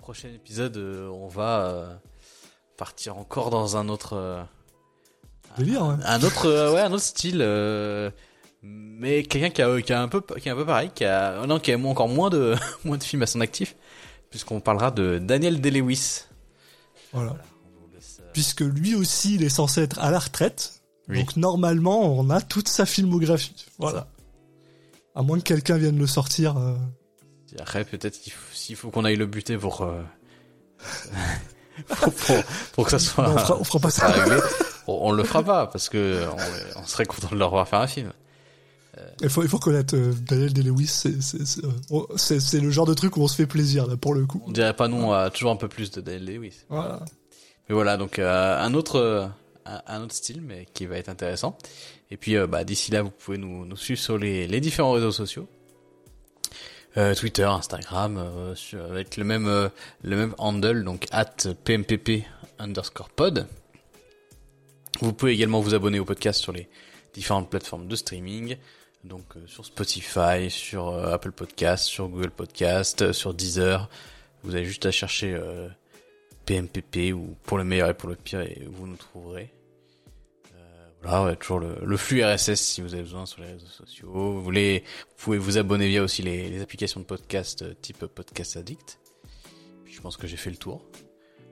prochain épisode, euh, on va euh, partir encore dans un autre, euh, Délire, ouais. un autre, ouais, un autre style. mais quelqu'un qui a, qui a un peu, qui est un peu pareil, qui a, non, qui a encore moins de, moins de films à son actif, puisqu'on parlera de Daniel Day-Lewis. Voilà. Laisse, Puisque lui aussi, il est censé être à la retraite. Oui. Donc, normalement, on a toute sa filmographie. Voilà. À moins que quelqu'un vienne le sortir. euh, Après, peut-être qu'il faut, s'il faut qu'on aille le buter pour, euh, pour, pour, pour que ça soit. non, on, fera, on fera pas ça réglé. On, on le fera pas parce que on, on serait content de le revoir faire un film. Il faut, il faut connaître euh, Daniel Day-Lewis. C'est, euh, le genre de truc où on se fait plaisir, là, pour le coup. On dirait pas non à toujours un peu plus de Daniel Lewis. Voilà. Mais voilà, donc euh, un autre euh, un, un autre style, mais qui va être intéressant. Et puis euh, bah, d'ici là, vous pouvez nous, nous suivre sur les, les différents réseaux sociaux. Euh, Twitter, Instagram, euh, avec le même euh, le même handle, donc at pmpp underscore pod. Vous pouvez également vous abonner au podcast sur les différentes plateformes de streaming, donc sur Spotify, sur Apple Podcast, sur Google Podcast, sur Deezer. Vous avez juste à chercher PMPP ou pour le meilleur et pour le pire et vous nous trouverez. Voilà, ouais, toujours le, le flux RSS si vous avez besoin sur les réseaux sociaux. Vous voulez, vous pouvez vous abonner via aussi les, les applications de podcast euh, type Podcast Addict. Puis je pense que j'ai fait le tour.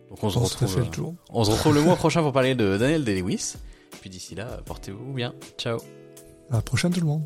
Donc on se On se retrouve. le euh, tour. on se retrouve le mois prochain pour parler de Daniel Day-Lewis. Puis d'ici là, portez-vous bien. Ciao. À la prochaine, tout le monde.